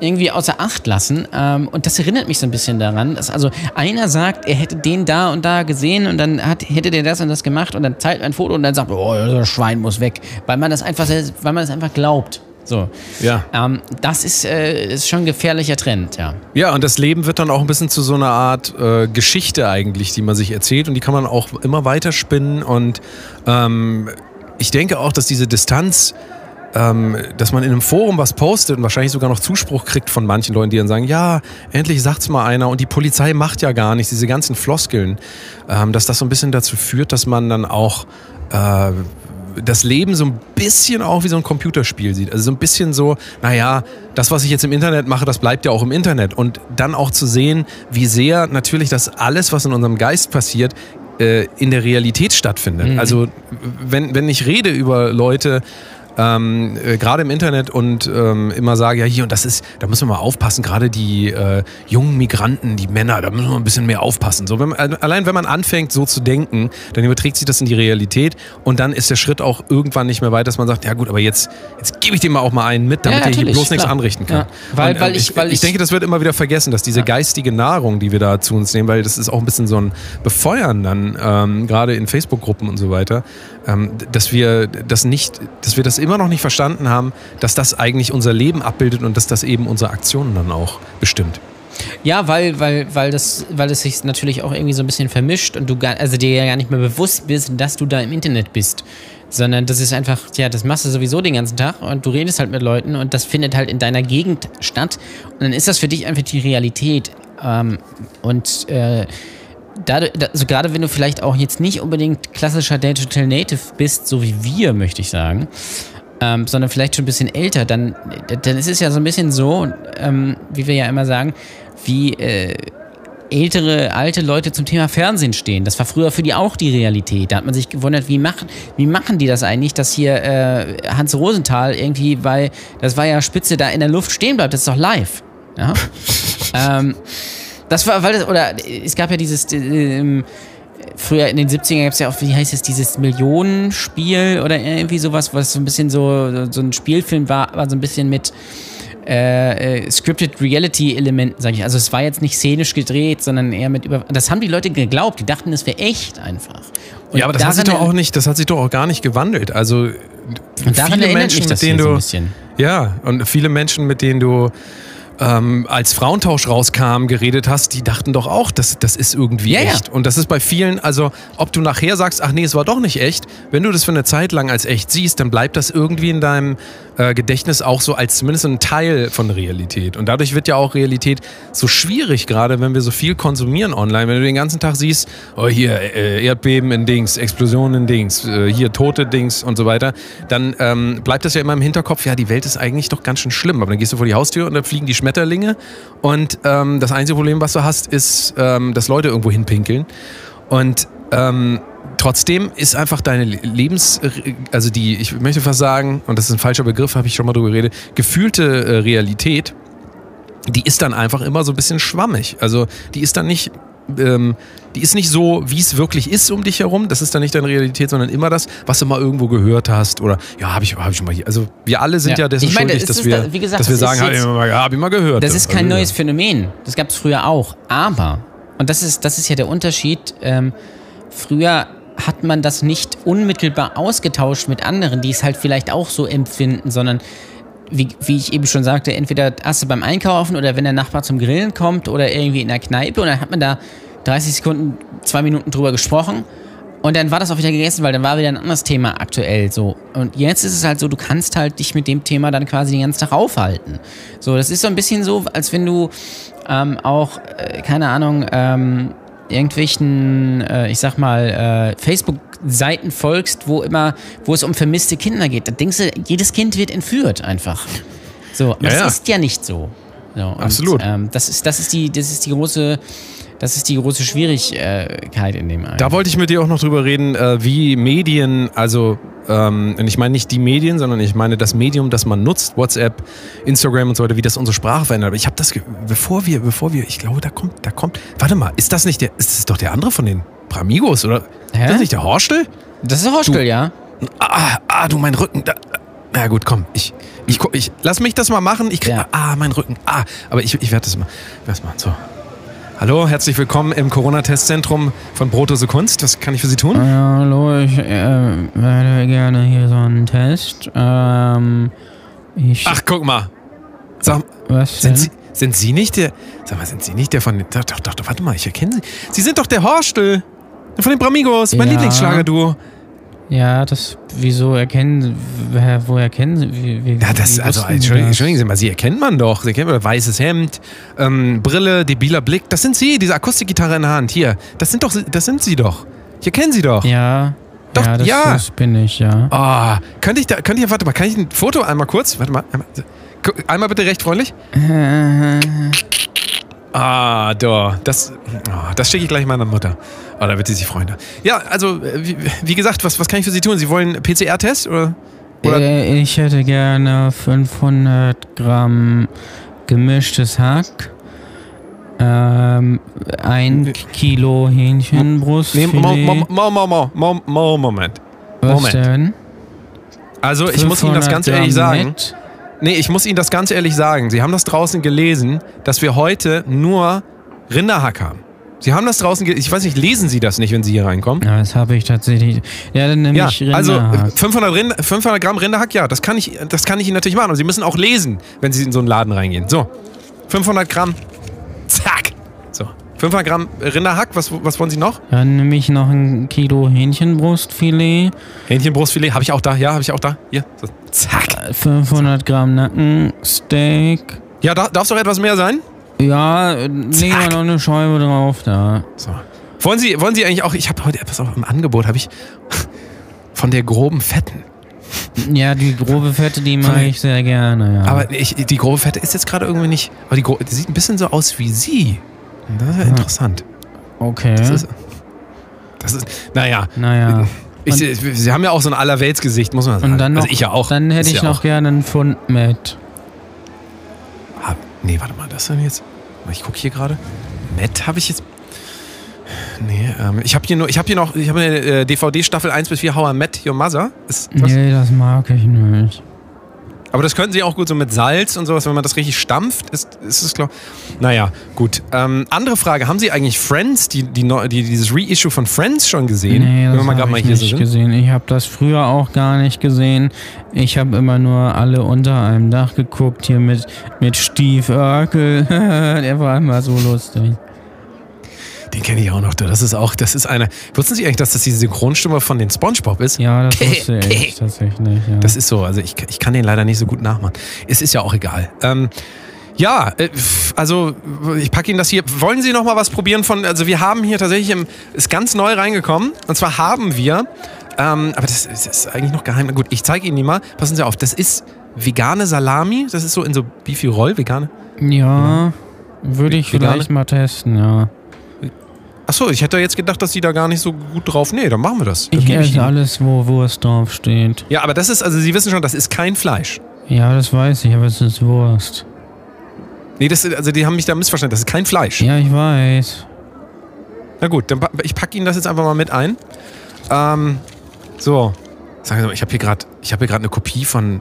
irgendwie außer Acht lassen. Ähm, und das erinnert mich so ein bisschen daran, dass also einer sagt, er hätte den da und da gesehen und dann hat, hätte der das und das gemacht und dann zeigt ein Foto und dann sagt, oh, das Schwein muss weg, weil man das einfach, weil man das einfach glaubt. So. Ja. Ähm, das ist, äh, ist schon ein gefährlicher Trend, ja. Ja, und das Leben wird dann auch ein bisschen zu so einer Art äh, Geschichte eigentlich, die man sich erzählt und die kann man auch immer weiter spinnen und ähm, ich denke auch, dass diese Distanz ähm, dass man in einem Forum was postet und wahrscheinlich sogar noch Zuspruch kriegt von manchen Leuten, die dann sagen, ja, endlich sagt's mal einer und die Polizei macht ja gar nichts, diese ganzen Floskeln, ähm, dass das so ein bisschen dazu führt, dass man dann auch äh, das Leben so ein bisschen auch wie so ein Computerspiel sieht. Also so ein bisschen so, naja, das, was ich jetzt im Internet mache, das bleibt ja auch im Internet. Und dann auch zu sehen, wie sehr natürlich das alles, was in unserem Geist passiert, äh, in der Realität stattfindet. Mhm. Also wenn, wenn ich rede über Leute, ähm, äh, gerade im Internet und ähm, immer sage, ja hier und das ist, da müssen wir mal aufpassen, gerade die äh, jungen Migranten, die Männer, da müssen wir ein bisschen mehr aufpassen. So, wenn man, allein wenn man anfängt, so zu denken, dann überträgt sich das in die Realität und dann ist der Schritt auch irgendwann nicht mehr weit, dass man sagt, ja gut, aber jetzt, jetzt gebe ich dem mal auch mal einen mit, damit ja, er hier bloß klar. nichts anrichten kann. Ja. Weil, und, weil, äh, ich, weil ich, ich denke, das wird immer wieder vergessen, dass diese ja. geistige Nahrung, die wir da zu uns nehmen, weil das ist auch ein bisschen so ein Befeuern dann, ähm, gerade in Facebook-Gruppen und so weiter, ähm, dass wir das nicht, dass wir das immer noch nicht verstanden haben, dass das eigentlich unser Leben abbildet und dass das eben unsere Aktionen dann auch bestimmt. Ja, weil, weil, weil, das, weil es sich natürlich auch irgendwie so ein bisschen vermischt und du gar, also dir ja gar nicht mehr bewusst bist, dass du da im Internet bist. Sondern das ist einfach, ja, das machst du sowieso den ganzen Tag und du redest halt mit Leuten und das findet halt in deiner Gegend statt. Und dann ist das für dich einfach die Realität. Ähm, und äh, dadurch, also gerade wenn du vielleicht auch jetzt nicht unbedingt klassischer Digital Native bist, so wie wir, möchte ich sagen, ähm, sondern vielleicht schon ein bisschen älter, dann, dann ist es ja so ein bisschen so, ähm, wie wir ja immer sagen, wie äh, ältere, alte Leute zum Thema Fernsehen stehen. Das war früher für die auch die Realität. Da hat man sich gewundert, wie machen, wie machen die das eigentlich, dass hier äh, Hans Rosenthal irgendwie, weil das war ja Spitze da in der Luft stehen bleibt, das ist doch live. Ja? ähm, das war, weil das, oder es gab ja dieses, äh, früher in den 70ern gab es ja auch, wie heißt es, dieses Millionenspiel oder irgendwie sowas, was so ein bisschen so, so ein Spielfilm war, aber so ein bisschen mit äh, äh, Scripted Reality-Elementen, sage ich. Also es war jetzt nicht szenisch gedreht, sondern eher mit über. Das haben die Leute geglaubt, die dachten, es wäre echt einfach. Und ja, aber das hat sich doch auch nicht, das hat sich doch auch gar nicht gewandelt. Also viele Menschen, mit denen du. So ja, und viele Menschen, mit denen du ähm, als Frauentausch rauskam, geredet hast, die dachten doch auch, das, das ist irgendwie ja, echt. Ja. Und das ist bei vielen, also ob du nachher sagst, ach nee, es war doch nicht echt, wenn du das für eine Zeit lang als echt siehst, dann bleibt das irgendwie in deinem äh, Gedächtnis auch so als zumindest ein Teil von Realität. Und dadurch wird ja auch Realität so schwierig, gerade wenn wir so viel konsumieren online. Wenn du den ganzen Tag siehst, oh hier, äh, Erdbeben in Dings, Explosionen in Dings, äh, hier tote Dings und so weiter, dann ähm, bleibt das ja immer im Hinterkopf, ja, die Welt ist eigentlich doch ganz schön schlimm. Aber dann gehst du vor die Haustür und dann fliegen die Schmetterlinge. Und ähm, das einzige Problem, was du hast, ist, ähm, dass Leute irgendwo hinpinkeln. Und ähm, trotzdem ist einfach deine Lebens, also die, ich möchte fast sagen, und das ist ein falscher Begriff, habe ich schon mal drüber geredet, gefühlte äh, Realität, die ist dann einfach immer so ein bisschen schwammig. Also die ist dann nicht ähm, die ist nicht so, wie es wirklich ist um dich herum. Das ist dann nicht deine Realität, sondern immer das, was du mal irgendwo gehört hast. Oder ja, habe ich, hab ich mal hier. Also wir alle sind ja, ja dessen ich meine, schuldig, dass wir, da, gesagt, dass wir sagen, habe ich, mal, ja, hab ich mal gehört. Das ist kein also, neues Phänomen. Das gab es früher auch. Aber, und das ist, das ist ja der Unterschied, ähm, früher hat man das nicht unmittelbar ausgetauscht mit anderen, die es halt vielleicht auch so empfinden, sondern wie, wie ich eben schon sagte, entweder du beim Einkaufen oder wenn der Nachbar zum Grillen kommt oder irgendwie in der Kneipe und dann hat man da 30 Sekunden, zwei Minuten drüber gesprochen und dann war das auch wieder gegessen, weil dann war wieder ein anderes Thema aktuell so. Und jetzt ist es halt so, du kannst halt dich mit dem Thema dann quasi den ganzen Tag aufhalten. So, das ist so ein bisschen so, als wenn du ähm, auch, äh, keine Ahnung, ähm, irgendwelchen, äh, ich sag mal, äh, Facebook-Seiten folgst, wo immer, wo es um vermisste Kinder geht, da denkst du, jedes Kind wird entführt einfach. So, aber Ja, das ja. ist ja nicht so. so und, Absolut. Ähm, das, ist, das, ist die, das ist die große, das ist die große Schwierigkeit in dem einen. Da wollte ich mit dir auch noch drüber reden, äh, wie Medien, also, ähm, und ich meine nicht die Medien, sondern ich meine das Medium, das man nutzt, WhatsApp, Instagram und so weiter, wie das unsere Sprache verändert. Aber ich habe das, bevor wir, bevor wir, ich glaube, da kommt, da kommt, warte mal, ist das nicht der, ist das doch der andere von den Bramigos, oder? Hä? Ist das nicht der Horstel? das ist Horschkel, ja. Ah, ah, du, mein Rücken. Da. Ja gut, komm, ich, ich, ich, lass mich das mal machen. Ich krieg, Ja. ah, mein Rücken. Ah, aber ich, ich werde das mal, ich werd's mal. So. Hallo, herzlich willkommen im Corona-Testzentrum von Brotose Kunst. Was kann ich für Sie tun? Ja, hallo, ich äh, werde gerne hier so einen Test. Ähm, ich, Ach, guck mal. Sag, was denn? sind Sie, sind Sie nicht der, sag mal, sind Sie nicht der von, doch, doch, doch warte mal, ich erkenne Sie. Sie sind doch der Horstel. Von den Bramigos, mein Ja. Lieblingsschlagerduo. Ja, das, wieso erkennen, woher kennen Sie, wie, wie, Ja, das, also, entschuldigen, entschuldigen Sie mal, Sie erkennt man doch. Sie erkennt man, weißes Hemd, ähm, Brille, debiler Blick. Das sind Sie, diese Akustikgitarre in der Hand. Hier, das sind doch, das sind Sie doch. Ich erkenne Sie doch. Ja, Doch, ja, das, ja. das bin ich, ja. Ah, könnte ich da, könnte ich, warte mal, kann ich ein Foto einmal kurz? Warte mal, einmal, einmal bitte recht freundlich. Ah, doch. Das, oh, das schicke ich gleich meiner Mutter. Oh, da wird sie sich freuen. Ja, also, äh, wie, wie gesagt, was, was kann ich für Sie tun? Sie wollen PCR-Test oder, oder? Äh, ich hätte gerne 500 Gramm gemischtes Hack. Ähm, ein Kilo Hähnchenbrust. Nee, Moment. Moment. Was denn? Also, ich muss Ihnen das ganz ehrlich sagen. Mit? Nee, ich muss Ihnen das ganz ehrlich sagen. Sie haben das draußen gelesen, dass wir heute nur Rinderhack haben. Sie haben das draußen gelesen. Ich weiß nicht, lesen Sie das nicht, wenn Sie hier reinkommen? Ja, das habe ich tatsächlich. Ja, dann nehme Ja, ich also Rinderhack. 500, Rind, 500 Gramm Rinderhack, ja, das kann, ich, das kann ich Ihnen natürlich machen. Und Sie müssen auch lesen, wenn Sie in so einen Laden reingehen. So, 500 Gramm, zack. So, 500 Gramm Rinderhack, was, was wollen Sie noch? Dann nehme ich noch ein Kilo Hähnchenbrustfilet, Hähnchenbrustfilet, habe ich auch da, ja, habe ich auch da. Hier, so, zack. 500 Gramm Nackensteak. Ja, da, darf es doch etwas mehr sein? Ja, äh, legen wir noch eine Scheibe drauf da. So. Wollen Sie, wollen Sie eigentlich auch, ich habe heute etwas auf, im Angebot, habe ich von der groben Fetten. Ja, die grobe Fette, die mag ich sehr gerne, ja. Aber ich, die grobe Fette ist jetzt gerade irgendwie nicht, aber die, die sieht ein bisschen so aus wie Sie. Das ist ja interessant. okay. Das ist, das ist, naja, naja. Ich, Sie haben ja auch so ein Allerweltsgesicht, muss man sagen. Und dann noch, also ich ja auch. Dann hätte ich ja noch auch. gerne einen Pfund mit. Ah, nee, warte mal, das denn jetzt? Ich gucke hier gerade. Matt habe ich jetzt. Nee, ähm, ich habe hier nur, ich habe hier noch, ich habe eine äh, DVD-Staffel 1 bis 4 How I Met Your Mother. Ist? Nee, das mag ich nicht. Aber das könnten sie auch gut so mit Salz und sowas, wenn man das richtig stampft, ist, ist es klar. Naja, gut. Ähm, andere Frage, haben Sie eigentlich Friends, die, die, die, dieses Reissue von Friends schon gesehen? Nee, das habe ich nicht sind. gesehen. Ich habe das früher auch gar nicht gesehen. Ich habe immer nur alle unter einem Dach geguckt, hier mit, mit Steve Urkel. Der war immer so lustig. Den kenne ich auch noch. Das ist auch, das ist eine. Wussten Sie eigentlich, dass das die Synchronstimme von den SpongeBob ist? Ja, das wusste ich tatsächlich. Ja. Das ist so. Also ich, ich kann den leider nicht so gut nachmachen. Es ist ja auch egal. Ähm, ja, äh, also ich packe Ihnen das hier. Wollen Sie noch mal was probieren von? Also wir haben hier tatsächlich im, ist ganz neu reingekommen. Und zwar haben wir, ähm, aber das, ist- das ist eigentlich noch geheim. Gut, ich zeige Ihnen die mal. Passen Sie auf. Das ist vegane Salami. Das ist so in so Beefy Roll vegane. ja, würde ich Vegane? vielleicht mal testen, ja. Achso, ich hätte jetzt gedacht, dass die da gar nicht so gut drauf. Nee, dann machen wir das. Ich gebe ich esse Ihnen. alles, wo Wurst draufsteht. Ja, aber das ist, also Sie wissen schon, das ist kein Fleisch. Ja, das weiß ich, aber es ist Wurst. Nee, das, also die haben mich da missverstanden. Das ist kein Fleisch. Ja, ich weiß. Na gut, dann ich packe Ihnen das jetzt einfach mal mit ein. Ähm, so. Sagen Sie mal, ich habe hier gerade, ich habe hier gerade eine Kopie von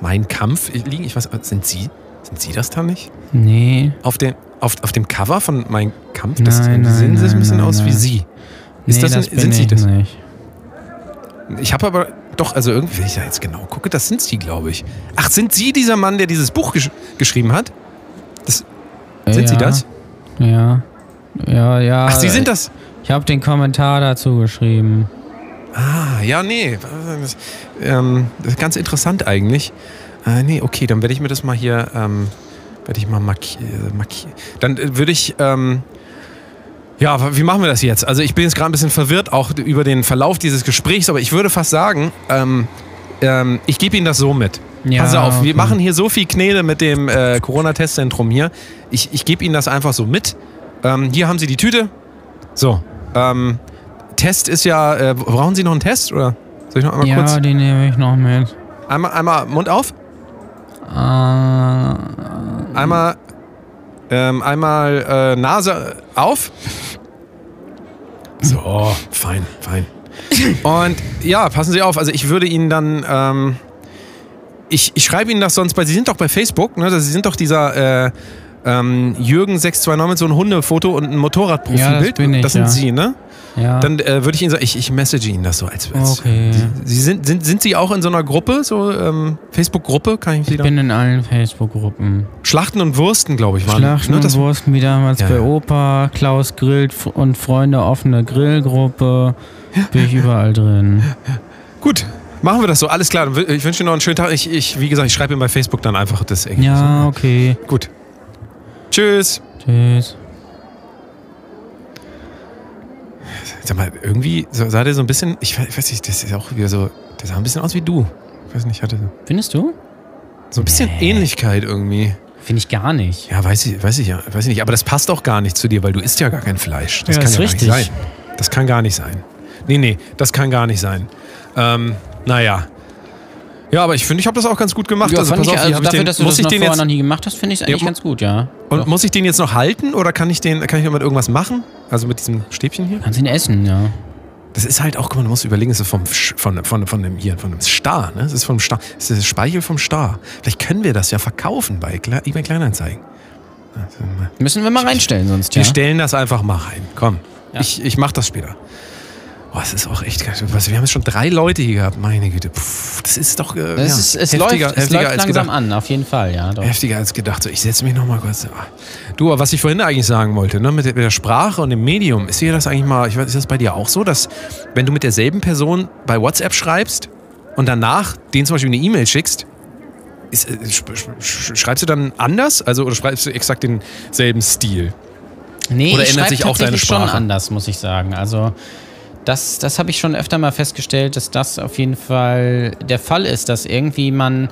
Mein Kampf liegen. Ich weiß, sind Sie, sind Sie das da nicht? Nee. Auf dem, auf, auf dem Cover von Mein Kampf, das Nein, nein, sehen Sie ein bisschen nein, aus wie. Sie. Ist nee, das, das ein, sind Sie ich das? nicht. Ich habe aber doch, also irgendwie, wenn ich da jetzt genau gucke, das sind Sie, glaube ich. Ach, sind Sie dieser Mann, der dieses Buch gesch geschrieben hat? Sind Sie ja, das? Ja. Ja, ja. Ach, Sie sind das. Ich habe den Kommentar dazu geschrieben. Ah, ja, nee. Das, ähm, das ist ganz interessant eigentlich. Äh, nee, okay, dann werde ich mir das mal hier, ähm, werde ich mal markieren. Marki dann äh, würde ich, ähm, Ja, wie machen wir das jetzt? Also ich bin jetzt gerade ein bisschen verwirrt, auch über den Verlauf dieses Gesprächs, aber ich würde fast sagen, ähm, ähm, ich gebe Ihnen das so mit. Ja, Pass auf, wir okay. machen hier so viel Knete mit dem äh, Corona-Testzentrum hier. Ich, ich gebe Ihnen das einfach so mit. Ähm, hier haben Sie die Tüte. So. Ähm, Test ist ja. Äh, brauchen Sie noch einen Test? Oder soll ich noch einmal Ja, kurz? die nehme ich noch mit. Einmal, einmal Mund auf. Äh, Einmal. Ähm, einmal äh, Nase auf. So, fein, fein. Und ja, passen Sie auf. Also ich würde Ihnen dann. Ähm, ich, ich schreibe Ihnen das sonst bei. Sie sind doch bei Facebook, ne? Sie sind doch dieser. Äh, ähm, Jürgen 629 mit so einem Hundefoto und ein Motorradprofilbild. Ja, das bin ich, das sind ja. Sie, ne? Ja. Dann äh, würde ich Ihnen sagen, ich, ich message Ihnen das so als, als Okay. Sie, Sie sind, sind, sind Sie auch in so einer Gruppe, so ähm, Facebook-Gruppe? Kann ich Sie ich da? bin in allen Facebook-Gruppen. Schlachten und Wursten, glaube ich, waren. Schlachten ne? und das, Wursten, wie damals Ja, bei. Opa, Klaus grillt und Freunde offene Grillgruppe. Bin ich überall drin. Gut, machen wir das so. Alles klar. Ich wünsche Ihnen noch einen schönen Tag. Ich, ich wie gesagt, ich schreibe Ihnen bei Facebook dann einfach das Ergebnis. Ja, okay. Gut. Tschüss. Tschüss. Sag mal, irgendwie so- sah der so ein bisschen, ich weiß, ich weiß nicht, das ist auch wieder so, der sah ein bisschen aus wie du. Ich weiß nicht, hatte Findest du? so ein bisschen Ähnlichkeit irgendwie. Finde ich gar nicht. Ja, weiß ich, weiß ich ja, weiß ich nicht. Aber das passt auch gar nicht zu dir, weil du isst ja gar kein Fleisch. Das Ja, kann ist ja richtig. gar nicht sein. Das kann gar nicht sein. Nee, nee, das kann gar nicht sein. Ähm, naja. Ja, aber ich finde, ich habe das auch ganz gut gemacht. Ja, also pass ich, auf, also hab ich dafür, den, dass du muss das ich noch den vorher jetzt noch nie gemacht hast, finde ich eigentlich Ja, ganz gut, ja. und muss ich den jetzt noch halten oder kann ich den, kann ich damit irgendwas machen? Also mit diesem Stäbchen hier? Kannst ihn essen, ja. Das ist halt auch, guck mal, du musst überlegen, das ist vom, von, von, von dem hier, von dem Star, ne? Das ist vom Star. Das ist Speichel vom Star. Vielleicht können wir das ja verkaufen bei eBay Kleinanzeigen. Müssen wir mal reinstellen sonst, Wir ja. stellen das einfach mal rein. Komm, Ja. ich, ich mach das später. Boah, das ist auch echt geil. Was, wir haben jetzt schon drei Leute hier gehabt. Meine Güte. Puh, das ist doch äh, Das ja, ist, es heftiger, läuft, es heftiger läuft als langsam gedacht. an, auf jeden Fall, ja. Doch. Heftiger als gedacht. So, ich setze mich noch mal kurz. Ah. Du, was ich vorhin eigentlich sagen wollte, ne, mit, der, mit der Sprache und dem Medium, ist dir das eigentlich mal, ich weiß, ist das bei dir auch so, dass wenn du mit derselben Person bei WhatsApp schreibst und danach denen zum Beispiel eine E-Mail schickst, ist, äh, sch, sch, sch, schreibst du dann anders? Also, oder schreibst du exakt denselben Stil? Nee, Oder ändert sich auch deine tatsächlich schon Sprache? anders, muss ich sagen. Also das, das habe ich schon öfter mal festgestellt, dass das auf jeden Fall der Fall ist, dass irgendwie man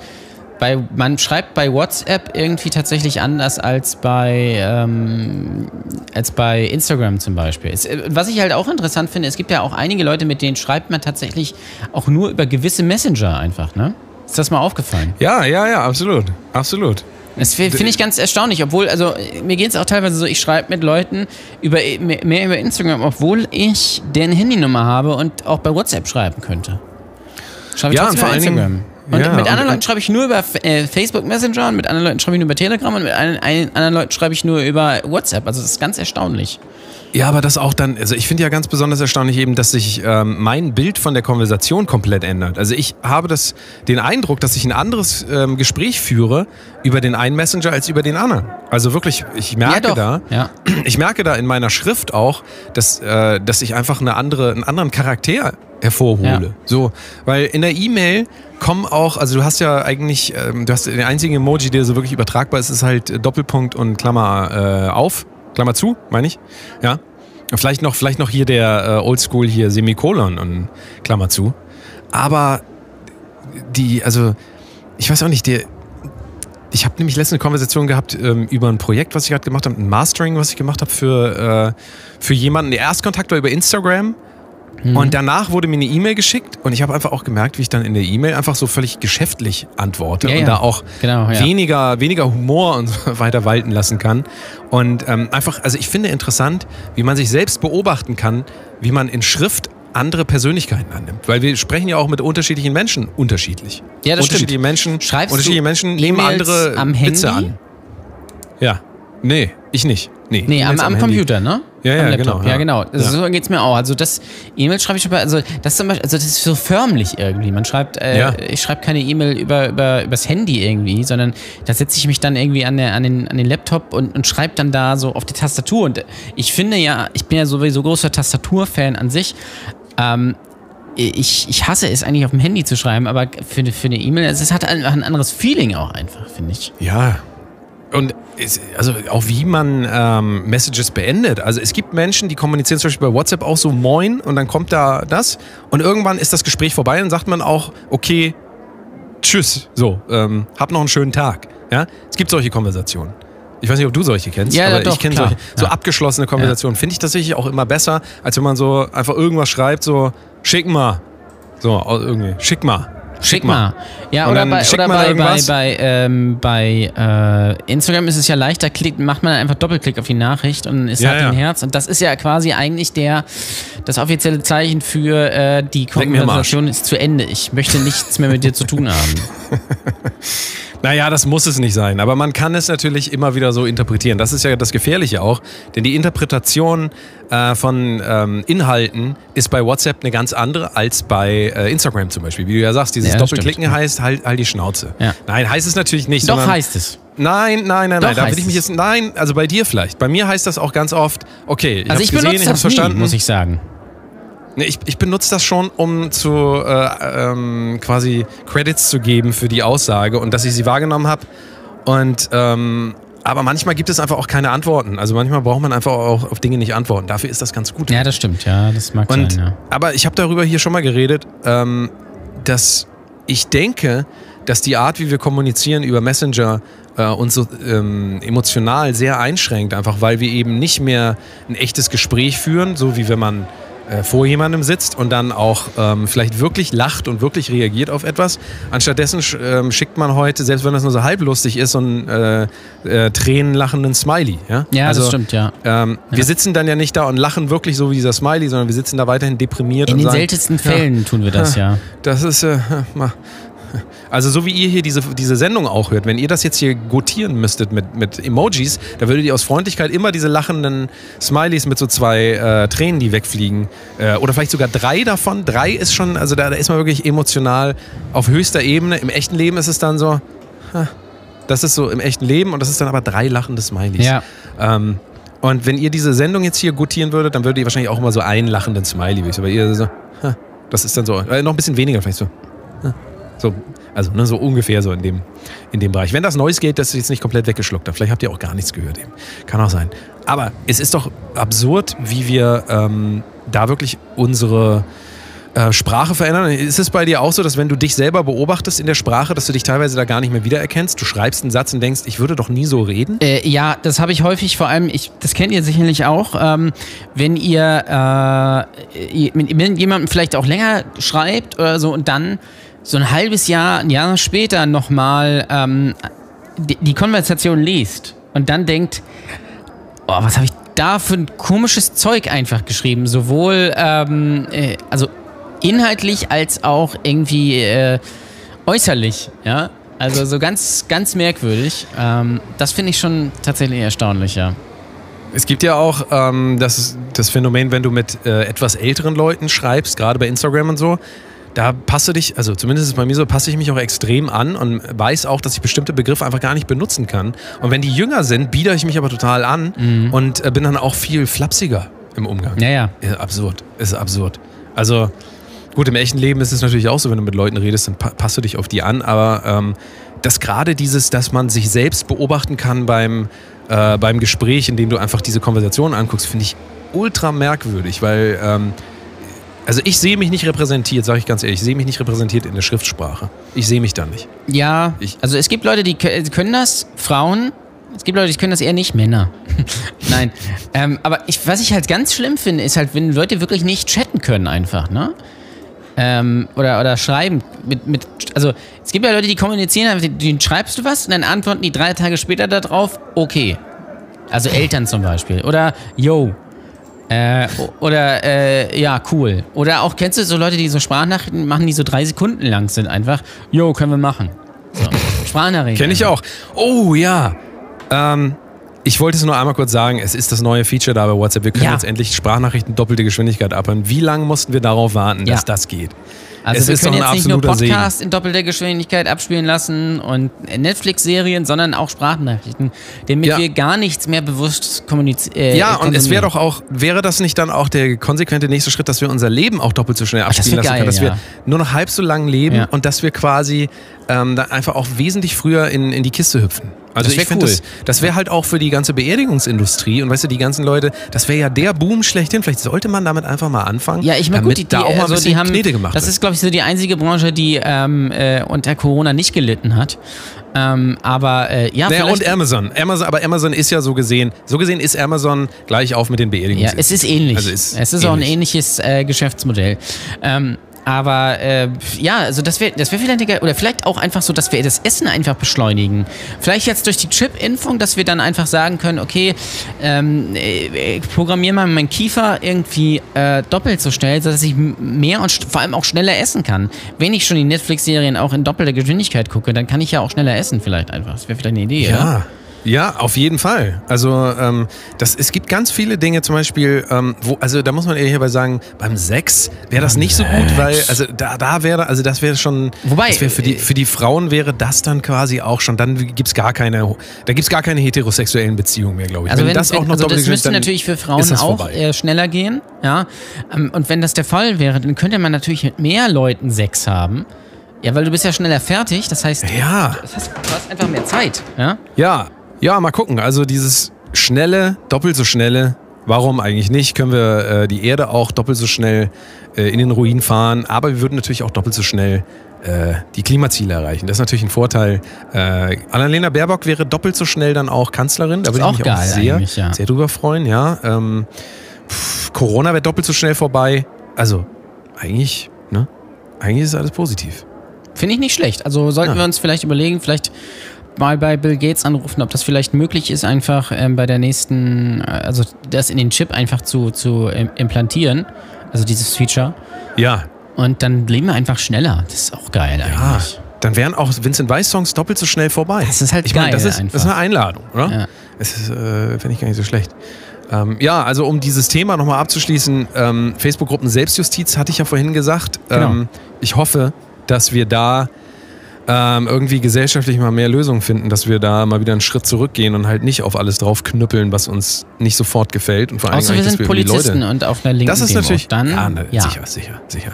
bei, man schreibt bei WhatsApp irgendwie tatsächlich anders als bei, ähm, als bei Instagram zum Beispiel. Es, äh, was ich halt auch interessant finde, es gibt ja auch einige Leute, mit denen schreibt man tatsächlich auch nur über gewisse Messenger einfach, ne? Ist das mal aufgefallen? Ja, ja, ja, absolut. Absolut. Das fi- finde ich ganz erstaunlich, obwohl, also mir geht es auch teilweise so, ich schreibe mit Leuten über, mehr, mehr über Instagram, obwohl ich deren Handynummer habe und auch bei WhatsApp schreiben könnte. Schreibe ich Ja, trotzdem und vor über allen Dingen- Instagram. Und ja, mit und- anderen Leuten schreibe ich nur über äh, Facebook Messenger und mit anderen Leuten schreibe ich nur über Telegram und mit ein, ein, anderen Leuten schreibe ich nur über WhatsApp. Also das ist ganz erstaunlich. Ja, aber das auch dann, also ich finde ja ganz besonders erstaunlich eben, dass sich ähm, mein Bild von der Konversation komplett ändert. Also ich habe das, den Eindruck, dass ich ein anderes ähm, Gespräch führe über den einen Messenger als über den anderen. Also wirklich, ich merke doch. da, Ja. ich merke da in meiner Schrift auch, dass, äh, dass ich einfach eine andere, einen anderen Charakter hervorhole. Ja. So, weil in der E-Mail kommen auch, also du hast ja eigentlich, ähm, du hast den einzigen Emoji, der so wirklich übertragbar ist, ist halt Doppelpunkt und Klammer äh, auf, Klammer zu, meine ich. Ja. Vielleicht noch, vielleicht noch hier der äh, Oldschool hier Semikolon und Klammer zu. Aber die, also ich weiß auch nicht, der, ich habe nämlich letztens eine Konversation gehabt ähm, über ein Projekt, was ich gerade gemacht habe, ein Mastering, was ich gemacht habe für, äh, für jemanden. Der Erstkontakt war über Instagram. Mhm. Und danach wurde mir eine E-Mail geschickt und ich habe einfach auch gemerkt, wie ich dann in der E-Mail einfach so völlig geschäftlich antworte Ja, und ja. da auch Genau, ja. weniger, weniger Humor und so weiter walten lassen kann. Und ähm, einfach, also ich finde interessant, wie man sich selbst beobachten kann, wie man in Schrift andere Persönlichkeiten annimmt. Weil wir sprechen ja auch mit unterschiedlichen Menschen unterschiedlich. Ja, das unterschiedliche stimmt. Menschen, Schreibst unterschiedliche Menschen nehmen andere am Witze Handy? an. Ja. Nee, ich nicht. Nee, Nee, am, am Handy. Computer, ne? Ja, ja, am genau, Ja, ja. genau. Ja. So geht's mir auch. Also das E-Mail schreibe ich aber, also das zum Beispiel, also das ist so förmlich irgendwie. Man schreibt, äh, Ja. ich schreibe keine E-Mail über, über übers Handy irgendwie, sondern da setze ich mich dann irgendwie an, der, an, den, an den Laptop und, und schreibe dann da so auf die Tastatur. Und ich finde ja, ich bin ja sowieso großer Tastaturfan an sich. Ähm, ich, ich hasse es eigentlich auf dem Handy zu schreiben, aber für, eine- für eine E-Mail, es es hat einfach ein anderes Feeling auch einfach, finde ich. Ja. Und es, also auch wie man ähm, Messages beendet. Also es gibt Menschen, die kommunizieren zum Beispiel bei WhatsApp auch so Moin und dann kommt da das und irgendwann ist das Gespräch vorbei und sagt man auch, okay, tschüss, so, ähm, hab noch einen schönen Tag. Ja? Es gibt solche Konversationen. Ich weiß nicht, ob du solche kennst, Ja, aber ja, doch, ich kenne solche so Ja. abgeschlossene Konversationen. Finde ich tatsächlich auch immer besser, als wenn man so einfach irgendwas schreibt, so schick mal. So, irgendwie, schick mal. Schick mal. Ja, Und oder bei, oder bei, bei, bei, ähm, bei äh, Instagram ist es ja leichter, klickt, macht man einfach Doppelklick auf die Nachricht und es Ja, hat ja. ein Herz. Und das ist ja quasi eigentlich der, das offizielle Zeichen für äh, die. Konversation ist zu Ende. Ich möchte nichts mehr mit dir zu tun haben. Naja, das muss es nicht sein, aber man kann es natürlich immer wieder so interpretieren. Das ist ja das Gefährliche auch, denn die Interpretation äh, von ähm, Inhalten ist bei WhatsApp eine ganz andere als bei äh, Instagram zum Beispiel. Wie du ja sagst, dieses Ja, Doppelklicken stimmt. heißt halt, halt die Schnauze. Ja. Nein, heißt es natürlich nicht. Doch sondern, heißt es. Nein, nein, nein, Doch nein. Da will ich mich jetzt. Nein, also bei dir vielleicht. Bei mir heißt das auch ganz oft, okay, ich Also hab's ich gesehen, ich hab's nie, verstanden. muss ich sagen. Nee, ich, ich benutze das schon, um zu äh, ähm, quasi Credits zu geben für die Aussage und dass ich sie wahrgenommen habe. Und ähm, aber manchmal gibt es einfach auch keine Antworten. Also manchmal braucht man einfach auch auf Dinge nicht antworten. Dafür ist das ganz gut. Ja, das stimmt, ja, das mag Und, sein, ja. Aber ich habe darüber hier schon mal geredet, ähm, dass ich denke, dass die Art, wie wir kommunizieren über Messenger, äh, uns so ähm, emotional sehr einschränkt, einfach weil wir eben nicht mehr ein echtes Gespräch führen, so wie wenn man äh, vor jemandem sitzt und dann auch ähm, vielleicht wirklich lacht und wirklich reagiert auf etwas. Anstattdessen sch ähm, schickt man heute, selbst wenn das nur so halblustig ist, so einen äh, äh, tränenlachenden Smiley. Ja, Ja, also, das stimmt, ja. ähm, Wir sitzen dann ja nicht da und lachen wirklich so wie dieser Smiley, sondern wir sitzen da weiterhin deprimiert In den sagen, seltensten Fällen tun wir das, ja. das ist äh. Also so wie ihr hier diese, diese Sendung auch hört, wenn ihr das jetzt hier gotieren müsstet mit, mit Emojis, da würdet ihr aus Freundlichkeit immer diese lachenden Smileys mit so zwei äh, Tränen, die wegfliegen. Äh, oder vielleicht sogar drei davon. Drei ist schon, also da, da ist man wirklich emotional auf höchster Ebene. Im echten Leben ist es dann so, ha, das ist so im echten Leben und das ist dann aber drei lachende Smileys. Ja. Ähm, und wenn ihr diese Sendung jetzt hier gotieren würdet, dann würdet ihr wahrscheinlich auch immer so einen lachenden Smiley, aber ihr so, ha, das ist dann so, äh, noch ein bisschen weniger vielleicht so. So, also ne, so ungefähr so in dem, in dem Bereich. Wenn das Neues geht, das ist jetzt nicht komplett weggeschluckt hat. Vielleicht habt ihr auch gar nichts gehört eben. Kann auch sein. Aber es ist doch absurd, wie wir ähm, da wirklich unsere äh, Sprache verändern. Ist es bei dir auch so, dass wenn du dich selber beobachtest in der Sprache, dass du dich teilweise da gar nicht mehr wiedererkennst? Du schreibst einen Satz und denkst, ich würde doch nie so reden? Äh, ja, das habe ich häufig, vor allem, ich, das kennt ihr sicherlich auch, ähm, wenn ihr äh, mit, mit jemandem vielleicht auch länger schreibt oder so und dann so ein halbes Jahr, ein Jahr später nochmal ähm, die, die Konversation liest und dann denkt, oh, was habe ich da für ein komisches Zeug einfach geschrieben, sowohl ähm, äh, also inhaltlich als auch irgendwie äh, äußerlich, ja. Also so ganz, ganz merkwürdig. Ähm, das finde ich schon tatsächlich erstaunlich, ja. Es gibt ja auch ähm, das, das Phänomen, wenn du mit äh, etwas älteren Leuten schreibst, gerade bei Instagram und so, da passe dich, also zumindest ist es bei mir so, passe ich mich auch extrem an und weiß auch, dass ich bestimmte Begriffe einfach gar nicht benutzen kann. Und wenn die jünger sind, biedere ich mich aber total an und äh, bin dann auch viel flapsiger im Umgang. Ja, ja. Ist absurd. Ist absurd. Also, gut, im echten Leben ist es natürlich auch so, wenn du mit Leuten redest, dann pa passt du dich auf die an, aber ähm, dass gerade dieses, dass man sich selbst beobachten kann beim, äh, beim Gespräch, in dem du einfach diese Konversation anguckst, finde ich ultra merkwürdig, weil, ähm, also ich sehe mich nicht repräsentiert, sage ich ganz ehrlich, ich sehe mich nicht repräsentiert in der Schriftsprache. Ich sehe mich da nicht. Ja, Ich- also es gibt Leute, die kö- können das, Frauen. Es gibt Leute, die können das eher nicht, Männer. Nein. Ähm, aber ich, was ich halt ganz schlimm finde, ist halt, wenn Leute wirklich nicht chatten können einfach, ne? Ähm, oder, oder schreiben. Mit, mit, also es gibt ja Leute, die kommunizieren, denen schreibst du was und dann antworten die drei Tage später darauf, okay. Also Eltern zum Beispiel. Oder yo. Äh, oder äh, ja, cool. Oder auch, kennst du so Leute, die so Sprachnachrichten machen, die so drei Sekunden lang sind einfach? Yo, können wir machen. So. Sprachnachrichten. Kenne ich auch. Oh ja. Ähm, ich wollte es nur einmal kurz sagen, es ist das neue Feature da bei WhatsApp. Wir können Ja. jetzt endlich Sprachnachrichten doppelte Geschwindigkeit abhören. Wie lange mussten wir darauf warten, dass Ja. das geht? Also es wir können jetzt nicht nur absoluter Segen. Podcast in doppelter Geschwindigkeit abspielen lassen und Netflix-Serien, sondern auch Sprachnachrichten, damit Ja. wir gar nichts mehr bewusst kommunizieren. Äh, Ja, und es wäre doch auch, wäre das nicht dann auch der konsequente nächste Schritt, dass wir unser Leben auch doppelt so schnell abspielen wär lassen geil, können, dass ja. wir nur noch halb so lang leben Ja. und dass wir quasi ähm, dann einfach auch wesentlich früher in, in die Kiste hüpfen. Also Das ich finde, cool. das, das wäre halt auch für die ganze Beerdigungsindustrie und weißt du, die ganzen Leute, das wäre ja der Boom schlechthin. Vielleicht sollte man damit einfach mal anfangen. Ja, ich meine, gut, die, da auch mal ein also bisschen die haben, Knete gemacht das wird. ist, glaube ich, so die einzige Branche, die ähm, äh, unter Corona nicht gelitten hat. Ähm, aber äh, ja, Naja, und Amazon. Amazon. Aber Amazon ist ja so gesehen, so gesehen ist Amazon gleich auf mit den ja, Beerdigungen. es ist ähnlich. Also ist es ist auch ein ähnlich. ähnliches äh, Geschäftsmodell. Ähm, aber äh, ja, also das wäre das wär vielleicht oder vielleicht auch einfach so, dass wir das Essen einfach beschleunigen. Vielleicht jetzt durch die Chip-Impfung, dass wir dann einfach sagen können, okay, ähm, äh, ich programmiere mal meinen Kiefer irgendwie äh, doppelt so schnell, sodass ich mehr und vor allem auch schneller essen kann. Wenn ich schon die Netflix-Serien auch in doppelter Geschwindigkeit gucke, dann kann ich ja auch schneller essen vielleicht einfach. Das wäre vielleicht eine Idee, oder? Ja. Auf jeden Fall. Also ähm, das, es gibt ganz viele Dinge, zum Beispiel, ähm, wo, also da muss man ehrlich dabei sagen, beim Sex wäre das nicht so gut, weil, also da, da wäre, also das wäre schon, Wobei, das wäre für die, für die Frauen wäre das dann quasi auch schon, dann gibt's gar keine, da gibt's gar keine heterosexuellen Beziehungen mehr, glaube ich. Also wenn, das wenn, auch noch also das müsste natürlich für Frauen das auch äh, schneller gehen, ja. Ähm, Und wenn das der Fall wäre, dann könnte man natürlich mit mehr Leuten Sex haben. Ja, weil du bist ja schneller fertig, das heißt, Ja, das heißt du hast einfach mehr Zeit, ja. ja, ja, mal gucken. Also dieses schnelle, doppelt so schnelle, warum eigentlich nicht? Können wir äh, die Erde auch doppelt so schnell äh, in den Ruin fahren, aber wir würden natürlich auch doppelt so schnell äh, die Klimaziele erreichen. Das ist natürlich ein Vorteil. Äh, Annalena Baerbock wäre doppelt so schnell dann auch Kanzlerin. Da würde ich mich auch sehr, ja. sehr drüber freuen. Ja, ähm, pff, Corona wäre doppelt so schnell vorbei. Also eigentlich, ne? Eigentlich ist alles positiv. Finde ich nicht schlecht. Also sollten Ja. wir uns vielleicht überlegen, vielleicht mal bei Bill Gates anrufen, ob das vielleicht möglich ist, einfach ähm, bei der nächsten, äh, also das in den Chip einfach zu, zu implantieren, also dieses Feature. Ja, Und dann leben wir einfach schneller. Das ist auch geil Ja, eigentlich. dann wären auch Vincent Weiss Songs doppelt so schnell vorbei. Das ist halt ich meine, das geil ist, einfach. das ist eine Einladung, oder? Ja. Es ist, äh, finde ich gar nicht so schlecht. Ähm, ja, also um dieses Thema nochmal abzuschließen, ähm, Facebook-Gruppen Selbstjustiz hatte ich ja vorhin gesagt. Genau. Ähm, ich hoffe, dass wir da ähm, irgendwie gesellschaftlich mal mehr Lösungen finden, dass wir da mal wieder einen Schritt zurückgehen und halt nicht auf alles drauf knüppeln, was uns nicht sofort gefällt. Und vor allem Außer wir sind die Polizisten Leute und auf einer linken das ist Demo. natürlich. Dann, ja, ne, ja. sicher, sicher, sicher.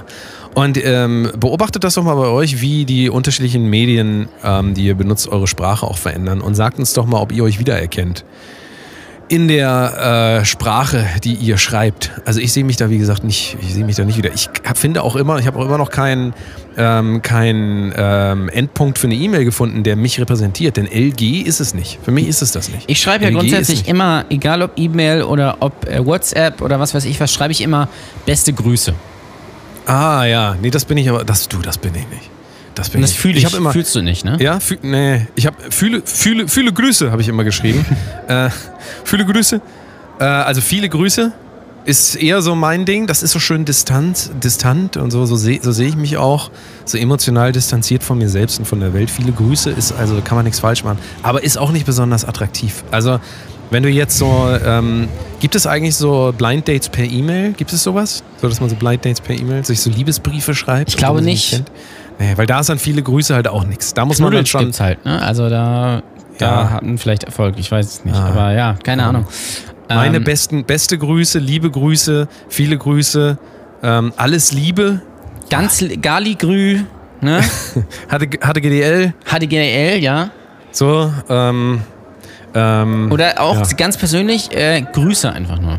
Und ähm, beobachtet das doch mal bei euch, wie die unterschiedlichen Medien, ähm, die ihr benutzt, eure Sprache auch verändern. Und sagt uns doch mal, ob ihr euch wiedererkennt. In der äh, Sprache, die ihr schreibt. Also ich sehe mich da, wie gesagt, nicht, ich sehe mich da nicht wieder. Ich hab, finde auch immer, ich habe auch immer noch keinen ähm, keinen ähm, Endpunkt für eine E-Mail gefunden, der mich repräsentiert. Denn LG ist es nicht. Für mich ist es das nicht. Ich schreibe ja LG grundsätzlich immer, egal ob E-Mail oder ob äh, WhatsApp oder was weiß ich was, schreibe ich immer beste Grüße. Ah ja, nee, das bin ich aber, das du, das bin ich nicht. Das bin das ich. fühle ich, hab immer, fühlst du nicht, ne? Ja, fühl, nee, ich habe fühle, fühle, fühle Grüße habe ich immer geschrieben. äh, fühle Grüße. Äh, also viele Grüße ist eher so mein Ding. Das ist so schön distant, distant und so, so sehe so seh ich mich auch. So emotional distanziert von mir selbst und von der Welt. Viele Grüße ist, also kann man nichts falsch machen. Aber ist auch nicht besonders attraktiv. Also, wenn du jetzt so, ähm, gibt es eigentlich so Blind Dates per E-Mail? Gibt es sowas? So, dass man so Blind Dates per E-Mail, sich so Liebesbriefe schreibt? Ich glaube sie nicht. Nee, weil da ist dann viele Grüße halt auch nichts. Da muss man dann Knuddels schon. halt, ne? Also da, da Ja. hatten vielleicht Erfolg, ich weiß es nicht. Ah. Aber ja, keine Ja. Ahnung. Meine Ähm, besten, beste Grüße, liebe Grüße, viele Grüße, ähm, alles Liebe. Ganz Galigrü, ne? Hatte, hatte GDL, HDGL, ja. so, ähm, ähm, Oder auch Ja. ganz persönlich, äh, Grüße einfach nur.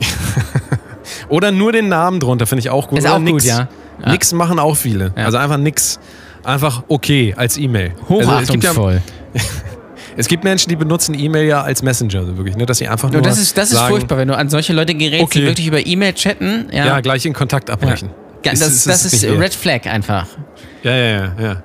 oder nur den Namen drunter, finde ich auch gut. Ist oder auch nix. gut, ja. Ja. Nix machen auch viele. Ja. Also einfach nix. Einfach okay als E-Mail. Also es, gibt ja, Hochachtungsvoll. es gibt Menschen, die benutzen E-Mail ja als Messenger, so wirklich, ne? dass sie einfach nur Nur das ist, das ist sagen, furchtbar, wenn du an solche Leute gerätst, Okay. die wirklich über E-Mail chatten. Ja, Ja, gleich in Kontakt abbrechen. Ja, das, das ist nicht wert. Red Flag einfach. Ja, ja, ja, ja.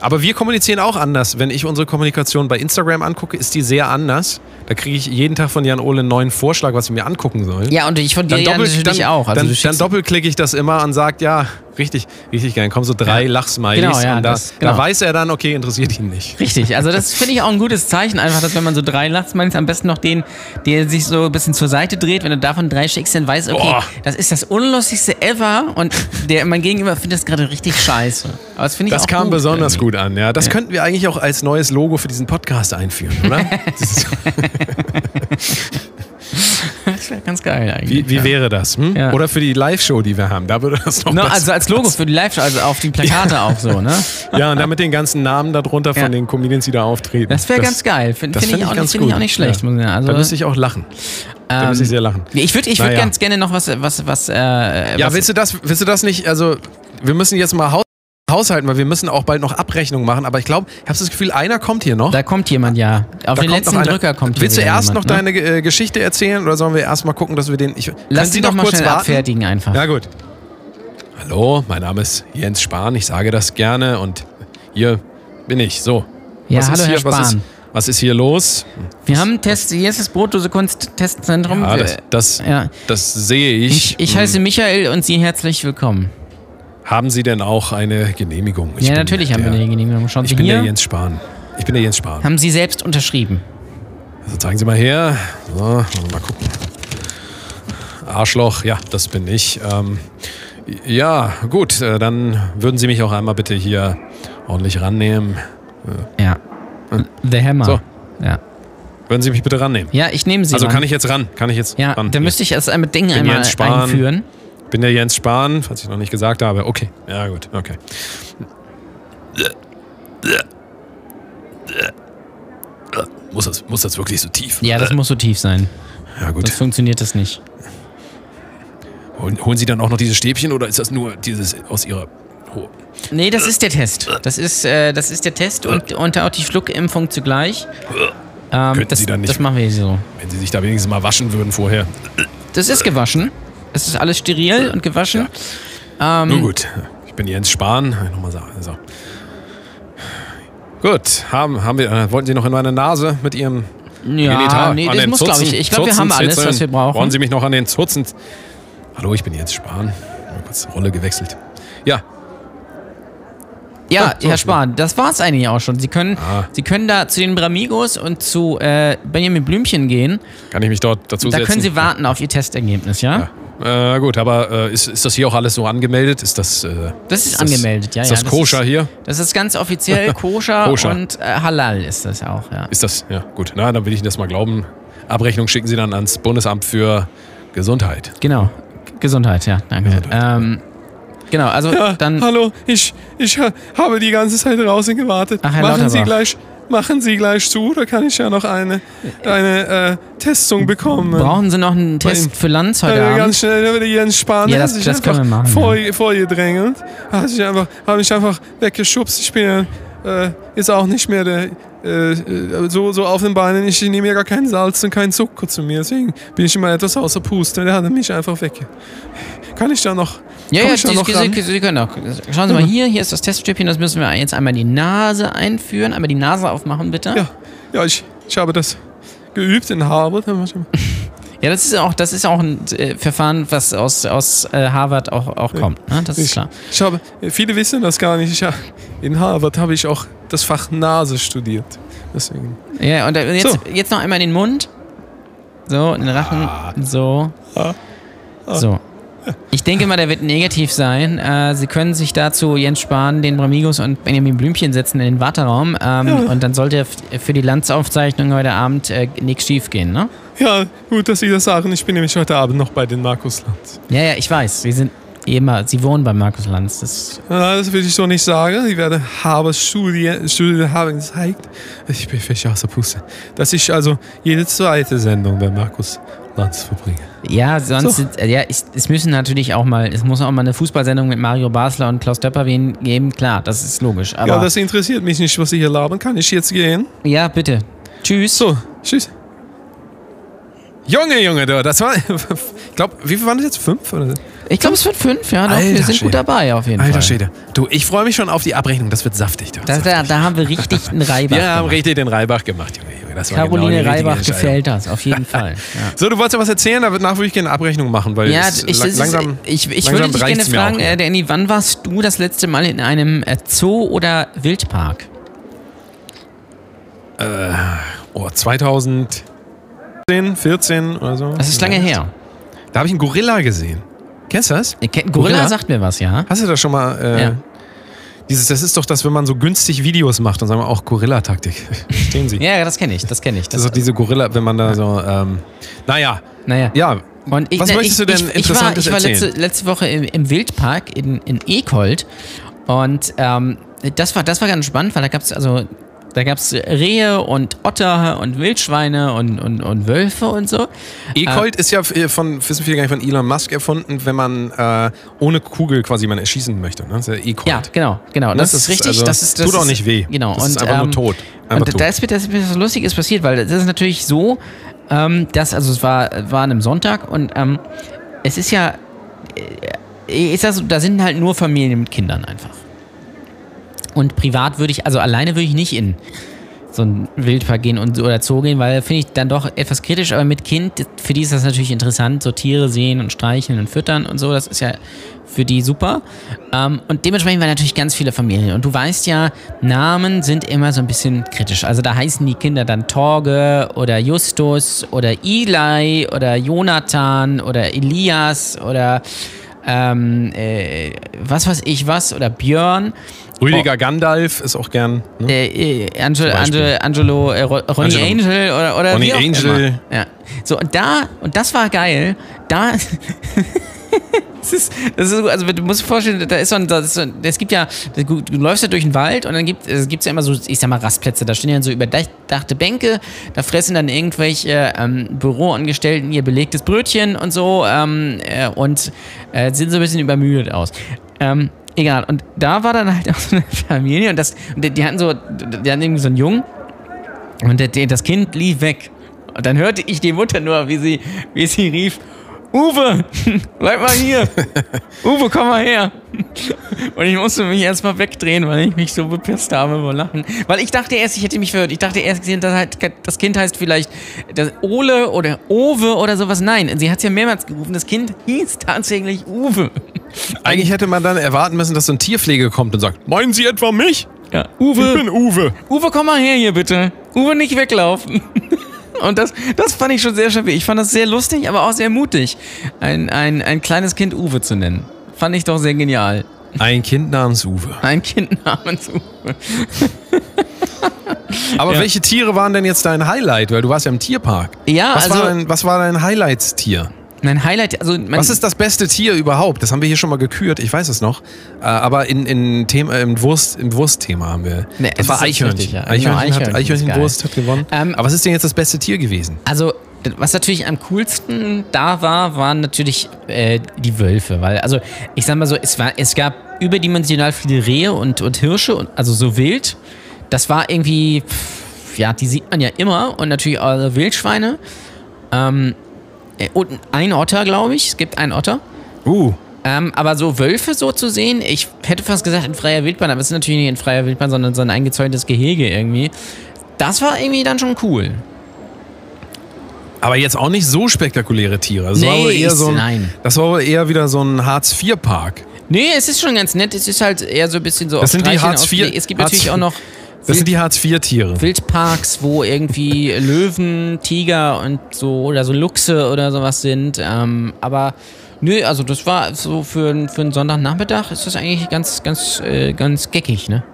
Aber wir kommunizieren auch anders. Wenn ich unsere Kommunikation bei Instagram angucke, ist die sehr anders. Da kriege ich jeden Tag von Jan Ole einen neuen Vorschlag, was ich mir angucken soll. Ja, und ich von dir Dann, ja doppelt, natürlich dann, auch. Also dann, dann doppelklicke ich das immer und sage, ja, richtig, richtig geil. Kommen so drei Ja. Lachsmilies Genau, ja, und da, das- genau. da weiß er dann, okay, interessiert ihn nicht. Richtig, also das finde ich auch ein gutes Zeichen, einfach, dass wenn man so drei man am besten noch den, der sich so ein bisschen zur Seite dreht, wenn du davon drei schickst, dann weiß, okay, Boah. das ist das unlustigste ever und der mein Gegenüber findet das gerade richtig scheiße. Aber das finde ich Das auch kam gut besonders irgendwie. gut an, ja. Das könnten wir eigentlich auch als neues Logo für diesen Podcast einführen, oder? Das wäre ganz geil eigentlich. Wie, wie ja. wäre das? Hm? Ja. Oder für die Live-Show, die wir haben. Da würde das noch No, also als Logo für die Live-Show, also auf die Plakate auch so, ne? Ja, und dann mit den ganzen Namen darunter von Ja. den Comedians, die da auftreten. Das wäre ganz geil. Finde das find ich, auch ich nicht- find ich auch nicht schlecht. Ja. Muss. Also, da müsste ich auch lachen. Da ähm, müsste ich sehr lachen. ich würde ich würd Naja. ganz gerne noch was, was, was, äh, Ja, was willst du das, willst du das nicht, also wir müssen jetzt mal haus haushalten, weil wir müssen auch bald noch Abrechnung machen, aber ich glaube, ich habe das Gefühl, einer kommt hier noch. da kommt jemand, ja. Auf Da den letzten. Drücker kommt hier Willst du erst jemand, noch ne? deine äh, Geschichte erzählen oder sollen wir erst mal gucken, dass wir den. Ich, Lass Sie doch mal kurz schnell warten? abfertigen einfach. Ja, gut. Hallo, mein Name ist Jens Spahn, ich sage das gerne und hier bin ich. So. Ja, was hallo, ist Herr hier, was ist, Spahn. was ist hier los? Wir haben einen Test, hier ist das Brotlose Kunst Testzentrum. Ja, das, das, ja. das sehe ich. Ich, ich Hm. heiße Michael und Sie herzlich willkommen. Haben Sie denn auch eine Genehmigung? Ich ja, natürlich haben der, wir eine Genehmigung. Schauen Ich Sie bin hier. der Jens Spahn. Ich bin der Jens Spahn. Haben Sie selbst unterschrieben. Also zeigen Sie mal her. So, mal gucken. Arschloch, ja, das bin ich. Ähm, ja, gut, äh, dann würden Sie mich auch einmal bitte hier ordentlich rannehmen. Ja. The Hammer. So. Ja. Würden Sie mich bitte rannehmen? ja, ich nehme Sie Also ran. kann ich jetzt ran? Kann ich jetzt Ja, ran? da müsste ich erst einmal Dinge Bin einmal Spahn. einführen. Bin der Jens Spahn, falls ich noch nicht gesagt habe. Okay, ja gut, okay. Muss das, muss das wirklich so tief? Ja, das muss so tief sein. Ja gut. Sonst funktioniert das nicht. Holen, holen Sie dann auch noch diese Stäbchen oder ist das nur dieses aus Ihrer... Oh. Nee, das ist der Test. Das ist, äh, das ist der Test und, und auch die Schluckimpfung zugleich. Ähm, Könnten das, Sie dann nicht- das machen wir so. Wenn Sie sich da wenigstens mal waschen würden vorher. Das ist gewaschen. Es ist alles steril und gewaschen. Ähm, Nun gut, ich bin Jens Spahn. Nochmal sagen. So. Gut, haben, haben wir, äh, wollten Sie noch in meine Nase mit Ihrem Ja, Genital nee, an das muss, glaube ich. Ich glaube, wir haben alles, Zitzeln? was wir brauchen. Wollen Sie mich noch an den Zutzen... Hallo, ich bin Jens Spahn. Mal kurz Rolle gewechselt. Ja, Ja, Ah, so, Herr Spahn, das war's eigentlich auch schon. Sie können, Ah. Sie können da zu den Bramigos und zu äh, Benjamin Blümchen gehen. kann ich mich dort dazu Da setzen? können Sie warten auf Ihr Testergebnis, ja? Ja. Äh, gut, aber äh, ist, ist das hier auch alles so angemeldet? Ist das... Äh, Das ist, angemeldet, ja. Ist ja. das koscher hier? Das ist ganz offiziell koscher, Koscher. und äh, halal ist das auch, ja. Ist das... Ja, gut. Na, dann will ich Ihnen das mal glauben. Abrechnung schicken Sie dann ans Bundesamt für Gesundheit. Genau. Gesundheit, ja, danke. Gesundheit, ähm, genau, also dann. hallo, ich, ich habe die ganze Zeit draußen gewartet. Ach, Herr Machen Sie Lauterbach. gleich, machen Sie gleich zu, da kann ich ja noch eine, eine äh, Testung bekommen. Brauchen Sie noch einen Test für Lanz heute Äh, Abend? ganz schnell, der Jens Spahn Ja, das- sich das einfach können wir machen, vor, vorgedrängelt. Hat sich einfach, hat mich einfach weggeschubst. Ich bin ja äh, jetzt auch nicht mehr der, äh, äh, so, so auf den Beinen. Ich nehme ja gar kein Salz und kein Zucker zu mir. Deswegen bin ich immer etwas außer Puste. Der hat mich einfach weg. Kann ich da noch? Ja, ja, Sie, Sie? Sie, können auch. Schauen Sie mal hier, hier ist das Teststäbchen, das müssen wir jetzt einmal in die Nase einführen. Einmal die Nase aufmachen, bitte. Ja, ja ich, ich habe das geübt in Harvard. Ja, das ist auch, das ist auch ein äh, Verfahren, was aus, aus äh, Harvard auch, auch kommt. Ne? Das ist Ich, klar. ich habe, viele wissen das gar nicht. Ich, in Harvard habe ich auch das Fach Nase studiert. Deswegen. Ja, und jetzt, So. jetzt noch einmal in den Mund. So, in den Rachen. So. Ah. So. Ich denke mal, der wird negativ sein. Äh, Sie können sich dazu Jens Spahn, den Bramigos und Benjamin Blümchen setzen in den Warteraum. Ähm, Und dann sollte für die Landsaufzeichnung heute Abend äh, nichts schief gehen, ne? Ja, gut, dass Sie das sagen. Ich bin nämlich heute Abend noch bei den Markus Lanz. Ja, ja, ich weiß. Sie sind immer, Sie wohnen bei Markus Lanz. Das, Na, das will ich so nicht sagen. Ich werde Harvard Studie, Studie haben gezeigt. Ich bin völlig außer Puste. Dass ich also jede zweite Sendung bei Markus Lanz verbringe. ja, sonst, So. äh, ja, es, es müssen natürlich auch mal, es muss auch mal eine Fußballsendung mit Mario Basler und Klaus Töpperwien geben. Klar, das ist logisch. Aber ja, das interessiert mich nicht, was Sie hier labern. Kann ich jetzt gehen? ja bitte. Tschüss. So, tschüss. Junge, Junge, das war. Ich glaube, wie viel waren das jetzt? Fünf? Oder? Ich glaube, es wird fünf, ja. Doch, wir Alter sind Schwede. gut dabei auf jeden Alter Fall. Schwede. Du, ich freue mich schon auf die Abrechnung. Das wird saftig. Du. Da, da, da haben wir richtig einen Reibach. Wir haben gemacht. richtig den Reibach gemacht, Junge. Das war Caroline genau Reibach gefällt das, auf jeden Fall. Ja. So, du wolltest ja was erzählen, aber danach würde ich gerne eine Abrechnung machen, weil Ja, ich, lang- das langsam. ich, ich langsam würde dich gerne fragen, auch, äh, Danny, wann warst du das letzte Mal in einem äh, Zoo oder Wildpark? Oh, 2010, 14 oder so. Das ist lange her. Da habe ich einen Gorilla gesehen. Kennst du das? Gorilla, Gorilla? sagt mir was, ja? Hast du das schon mal? Äh, Ja. Dieses, das ist doch das, wenn man so günstig Videos macht, dann sagen wir auch Gorilla-Taktik. Verstehen Sie? Ja, das kenne ich, das kenne ich. Das ist doch diese Gorilla, wenn man da so. Ähm, naja, naja. ja, Und ich, Was ne, möchtest ich, du denn ich, ich war, Interessantes ich war letzte, letzte Woche im, im Wildpark in, in Ekold und ähm, das, war, das war ganz spannend, weil da gab es also da gab's Rehe und Otter und Wildschweine und, und, und Wölfe und so. Ekold ist ja äh, von, wissen viele gar nicht, von Elon Musk erfunden, wenn man äh, ohne Kugel quasi jemanden erschießen möchte. Ne? Das ist ja Ekold. Ja, genau, genau. Das, ist richtig. also, das ist, das tut auch ist, nicht weh. Genau. Das ist und, einfach ähm, nur tot. Einfach und tot. da ist mir das ist mir was Lustiges passiert, weil das ist natürlich so, ähm, dass, also es war, war an einem Sonntag und ähm, es ist ja, äh, ist das, da sind halt nur Familien mit Kindern einfach. Und privat würde ich, also alleine würde ich nicht in so ein Wildpark gehen und, oder Zoo gehen, weil finde ich dann doch etwas kritisch, aber mit Kind, für die ist das natürlich interessant, so Tiere sehen und streicheln und füttern und so, das ist ja für die super. Ähm, und dementsprechend waren natürlich ganz viele Familien. Und du weißt ja, Namen sind immer so ein bisschen kritisch. Also da heißen die Kinder dann Torge oder Justus oder Eli oder Jonathan oder Elias oder ähm, äh, was weiß ich was oder Björn. Rüdiger Gandalf ist auch gern. Ne? Äh, äh, Angel. Angel, Angelo, äh, Ro- Ronny Angelo. Angel oder, oder Ronny wie auch Angel. Immer. Ja. So, und da, und das war geil, da. Das ist, das ist, also du musst dir vorstellen, da ist so ein, das so es gibt ja, du, du läufst ja durch den Wald und dann gibt es gibt's ja immer so, ich sag mal, Rastplätze, da stehen ja so überdachte Bänke, da fressen dann irgendwelche ähm, Büroangestellten ihr belegtes Brötchen und so ähm, äh, und äh, sehen so ein bisschen übermüdet aus. Ähm, egal, und da war dann halt auch so eine Familie und das, die, die hatten so, die hatten irgendwie so einen Jungen und der, der, das Kind lief weg. Und dann hörte ich die Mutter nur, wie sie, wie sie rief, Uwe, bleib mal hier. Uwe, komm mal her. Und ich musste mich erstmal wegdrehen, weil ich mich so bepisst habe vor Lachen. Weil ich dachte erst, ich hätte mich verhört. Ich dachte erst, das, halt, das Kind heißt vielleicht Ole oder Owe oder sowas. Nein, sie hat es ja mehrmals gerufen. Das Kind hieß tatsächlich Uwe. Eigentlich hätte man dann erwarten müssen, dass so ein Tierpflege kommt und sagt, meinen Sie etwa mich? Ja. Ich Uwe, bin Uwe. Uwe, komm mal her hier bitte. Uwe, nicht weglaufen. Und das, das fand ich schon sehr stabil. Ich fand das sehr lustig, aber auch sehr mutig, ein, ein, ein kleines Kind Uwe zu nennen. Fand ich doch sehr genial. Ein Kind namens Uwe. Ein Kind namens Uwe. Aber Ja. welche Tiere waren denn jetzt dein Highlight? Weil du warst ja im Tierpark. Ja, was also war dein, was war dein Highlights-Tier? Mein Highlight, also mein, Was ist das beste Tier überhaupt? Das haben wir hier schon mal gekürt, ich weiß es noch. Äh, aber in, in Thema, im, Wurst, im Wurstthema haben wir. Nee, das war ist Eichhörnchen. richtig, ja. Genau, Eichhörnchen, Eichhörnchen hat, ist Eichhörnchenwurst hat gewonnen. Ähm, aber was ist denn jetzt das beste Tier gewesen? Also, was natürlich am coolsten da war, waren natürlich äh, die Wölfe. Weil, also, ich sag mal so, es, war, es gab überdimensional viele Rehe und, und Hirsche, und, also so wild. Das war irgendwie, pff, ja, die sieht man ja immer. Und natürlich auch Wildschweine. Ähm, äh, und ein Otter, glaube ich. Es gibt einen Otter. Uh, Ähm, aber so Wölfe so zu sehen, ich hätte fast gesagt in freier Wildbahn, aber es ist natürlich nicht in freier Wildbahn, sondern so ein eingezäuntes Gehege irgendwie. Das war irgendwie dann schon cool. aber jetzt auch nicht so spektakuläre Tiere. Das war Nee, wohl eher so ein, nein. Das war wohl eher wieder so ein Hartz-IV-Park. Nee, es ist schon ganz nett. Es ist halt eher so ein bisschen so Das sind die Hartz IV. Es gibt Hartz natürlich auch noch Das sind die Hartz-IV-Tiere. Wildparks, wo irgendwie Löwen, Tiger und so oder so Luchse oder sowas sind. Ähm, aber nö, also das war so für, für einen Sonntagnachmittag ist das eigentlich ganz, ganz, äh, ganz geckig, ne?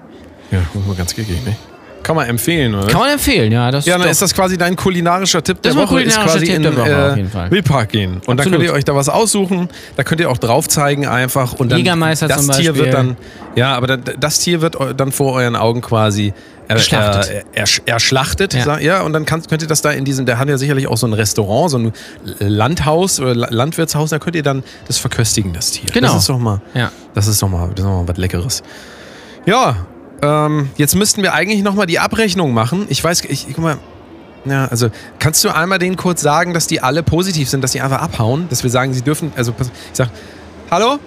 Ja, ganz geckig, ne? Kann man empfehlen, oder? Kann man empfehlen, ja. Das Ja, dann ist das quasi dein kulinarischer Tipp der Woche. Ist quasi Tipp in der Woche, äh, auf jeden Fall. Wildpark gehen. Und dann könnt ihr euch da was aussuchen. Da könnt ihr auch drauf zeigen einfach. Und dann Jägermeister das zum Tier Beispiel. wird dann, ja, aber da- das Tier wird dann vor euren Augen quasi äh, Geschlachtet. Äh, ersch- erschlachtet. Ja. Ja. und dann könnt ihr das da in diesem, der hat ja sicherlich auch so ein Restaurant, so ein Landhaus oder La- Landwirtshaus, da könnt ihr dann das verköstigen, das Tier. Genau. Das ist doch mal, Ja. das ist doch mal, das ist doch mal was Leckeres. Ja, ähm, jetzt müssten wir eigentlich nochmal die Abrechnung machen. Ich weiß, ich, guck mal, ja, also kannst du einmal denen kurz sagen, dass die alle positiv sind, dass die einfach abhauen, dass wir sagen, sie dürfen, also ich sag, hallo?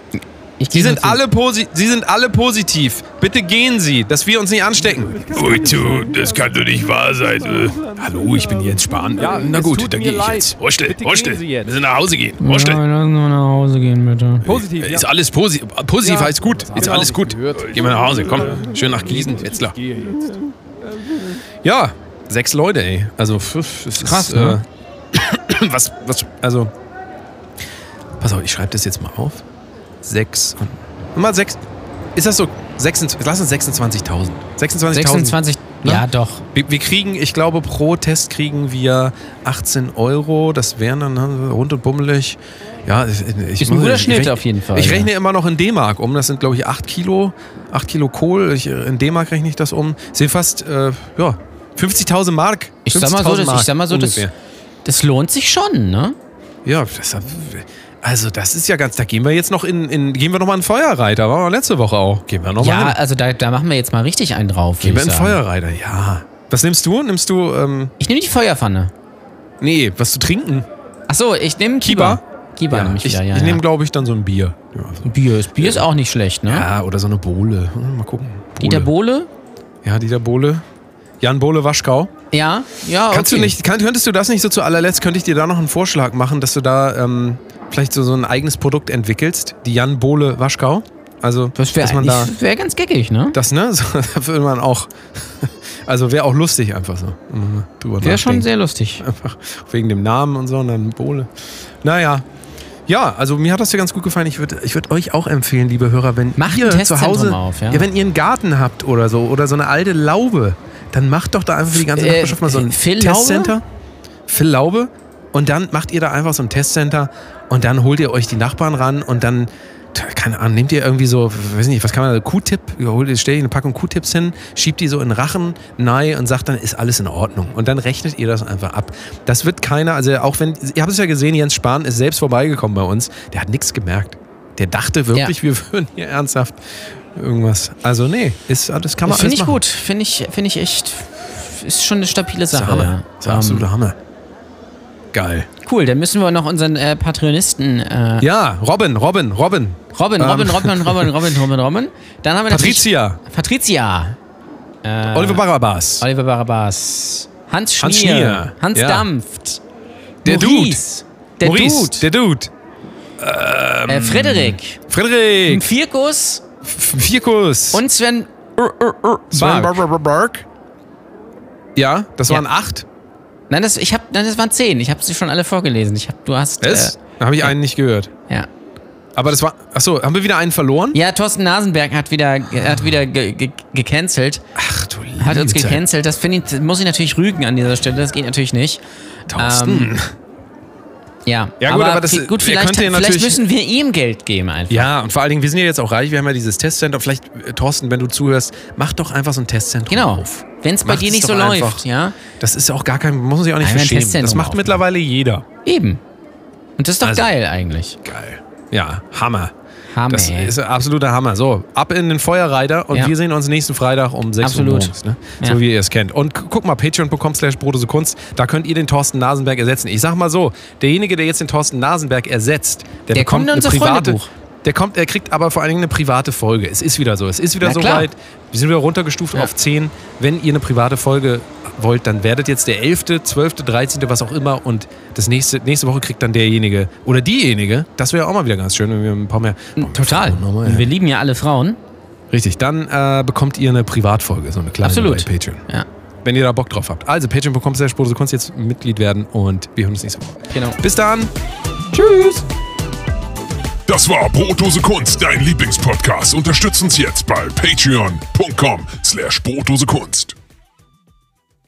Ich Sie sind alle posi Sie sind alle positiv. Bitte gehen Sie, dass wir uns nicht anstecken. Ui, du, das kann doch nicht wahr sein. Äh, hallo, ich bin Jens Spahn. Ja, Na es gut, dann gehe ich jetzt. Horste, Bitte Horste. gehen Sie jetzt. Wir müssen nach Hause gehen. Ja, Horste. lassen wir nach Hause gehen, bitte. Positiv, ja. Ist alles posi positiv, Ja, heißt gut. Ist alles gut. Gehen wir nach Hause, komm. Schön nach Gießen, Wetzlar. Ja, sechs Leute, ey. Also, pfiff, es Krass, ist, ne? äh, was, was, also, pass auf, ich schreibe das jetzt mal auf. Sechs und, mal sechs, ist das so, 26, lass uns 26.000. 26.000. 26 Ne? Ja, doch. Wir, wir kriegen, ich glaube, pro Test kriegen wir 18 Euro. Das wären dann ne, rund und bummelig. Ja, ich, ich Ist ein guter Schnitt rechne- auf jeden Fall, Ich ja. rechne immer noch in D-Mark um. Das sind, glaube ich, 8 Kilo. 8 Kilo Kohl. Ich, in D-Mark rechne ich das um. Das sind fast, äh, ja, 50.000 Mark. Ich sag mal so, 50.000 das, ich sag mal so das, das lohnt sich schon, ne? Ja, das, also das ist ja ganz, da gehen wir jetzt noch in, in gehen wir noch mal in den Feuerreiter, wir letzte Woche auch. Gehen wir noch mal Ja, hin. also da, da machen wir jetzt mal richtig einen drauf. Gehen wir ich sagen. Feuerreiter, ja. Was nimmst du? Nimmst du, ähm, Ich nehme die Feuerpfanne. nee, was zu trinken? Achso, ich nehme Kiba? Kiba. Kiba nehme ich ich wieder, ja. ich ja. nehme, glaube ich, dann so ein Bier. Ja, so. Bier. ist- Bier ist auch nicht schlecht, ne? ja, oder so eine Bohle. Hm, Mal gucken. Dieter Bohle? Ja, Dieter Bohle. Jan Bohle Waschkau. Ja, ja. Kannst okay. du nicht, kann, könntest du das nicht so zu allerletzt, könnte ich dir da noch einen Vorschlag machen, dass du da ähm, vielleicht so, so ein eigenes Produkt entwickelst? Die Jan Bohle Waschkau? Also, Das wäre da. wär ganz geckig, ne? Das, ne? So, da würde man auch. Also wäre auch lustig einfach so. Wäre schon sehr lustig. Einfach wegen dem Namen und so und dann Bohle. Naja. Ja, also mir hat das ja ganz gut gefallen. Ich würde ich würd euch auch empfehlen, liebe Hörer, wenn Macht ihr zu Hause, auf, ja. wenn ihr einen Garten habt oder so oder so eine alte Laube, dann macht doch da einfach für die ganze Äh, Nachbarschaft mal so ein Phil Laube? Testcenter. Phil Laube. Und dann macht ihr da einfach so ein Testcenter und dann holt ihr euch die Nachbarn ran und dann, keine Ahnung, nehmt ihr irgendwie so, weiß nicht, was kann man da, Q-Tip, holt ihr, stellt ihr eine Packung Q-Tips hin, schiebt die so in Rachen, nein und sagt dann, ist alles in Ordnung. Und dann rechnet ihr das einfach ab. Das wird keiner, also auch wenn, ihr habt es ja gesehen, Jens Spahn ist selbst vorbeigekommen bei uns, der hat nichts gemerkt. Der dachte wirklich, wir würden hier ernsthaft irgendwas. Also nee, ist, das kann man Finde alles ich machen. gut. Finde ich, finde ich echt. Ist schon eine stabile Das ist Sache. Hammer. Ja. Das ist absoluter Hammer. Geil. Cool, dann müssen wir noch unseren äh, Patronisten. Äh, Ja, Robin, Robin, Robin. Robin, Ähm. Robin, Robin, Robin, Robin, Robin, Robin. Dann haben wir Patricia, Patricia. Äh, Oliver Barabas, Oliver Barabas. Hans Schmier. Hans Schmier. Hans Ja. Dampft. der Maurice. Der Maurice, Dude. der Dude, äh, Frederik. Frederik, Vierkus Vierkus, und Sven. Sven Bark. Bar- Bar- Bark. Ja, das waren acht. Nein, das, ich hab, nein, das waren zehn. Ich habe sie schon alle vorgelesen. Ich hab, du hast. Es? Da habe ich einen nicht gehört. Äh, ja. Aber das war. Achso, haben wir wieder einen verloren? ja, Thorsten Nasenberg hat wieder, hat wieder ge, ge, gecancelt. Ach du liebe Hat uns gecancelt. Das, ich, das muss ich natürlich rügen an dieser Stelle. Das geht natürlich nicht. Thorsten. Ähm, Ja, Ja, gut, aber das- vi- gut vielleicht, vielleicht müssen wir ihm Geld geben einfach. ja, und vor allen Dingen, wir sind ja jetzt auch reich, wir haben ja dieses Testcenter. Vielleicht, äh, Thorsten, wenn du zuhörst, mach doch einfach so ein Testzentrum Genau. auf. Wenn es bei dir nicht so läuft, einfach. ja. Das ist ja auch gar kein, muss man sich auch nicht Einmal ein verschämen. Das macht aufmachen. mittlerweile jeder. Eben. Und das ist doch Also- geil eigentlich. Geil. Ja, Hammer. Hammer. Das ist ein absoluter Hammer. So, ab in den Feuerreiter und Ja. wir sehen uns nächsten Freitag um 6 Uhr Absolut. morgens. Ne? Ja. So wie ihr es kennt. Und gu- guck mal, patreon.com slash Kunst, da könnt ihr den Thorsten Nasenberg ersetzen. Ich sag mal so, derjenige, der jetzt den Thorsten Nasenberg ersetzt, der, Der bekommt kommt in unser eine private... Freundebuch. Der kommt, er kriegt aber vor allen Dingen eine private Folge. Es ist wieder so. Es ist wieder Na so klar. weit. Wir sind wieder runtergestuft Ja. auf 10. Wenn ihr eine private Folge wollt, dann werdet jetzt der 11., 12., 13., was auch immer. Und das nächste, nächste Woche kriegt dann derjenige oder diejenige. Das wäre auch mal wieder ganz schön, wenn wir ein paar mehr. Total. Nochmal, ja. wir lieben ja alle Frauen. Richtig, dann äh, bekommt ihr eine Privatfolge, so eine kleine Absolut. bei Patreon. Ja, Wenn ihr da Bock drauf habt. Also patreon.com slash Brotose Kunst jetzt Mitglied werden und wir hören uns nächste Woche. genau. Bis dann. Tschüss. Das war Brotdose Kunst, dein Lieblingspodcast. Unterstütz uns jetzt bei patreon.com slash Brotdose Kunst.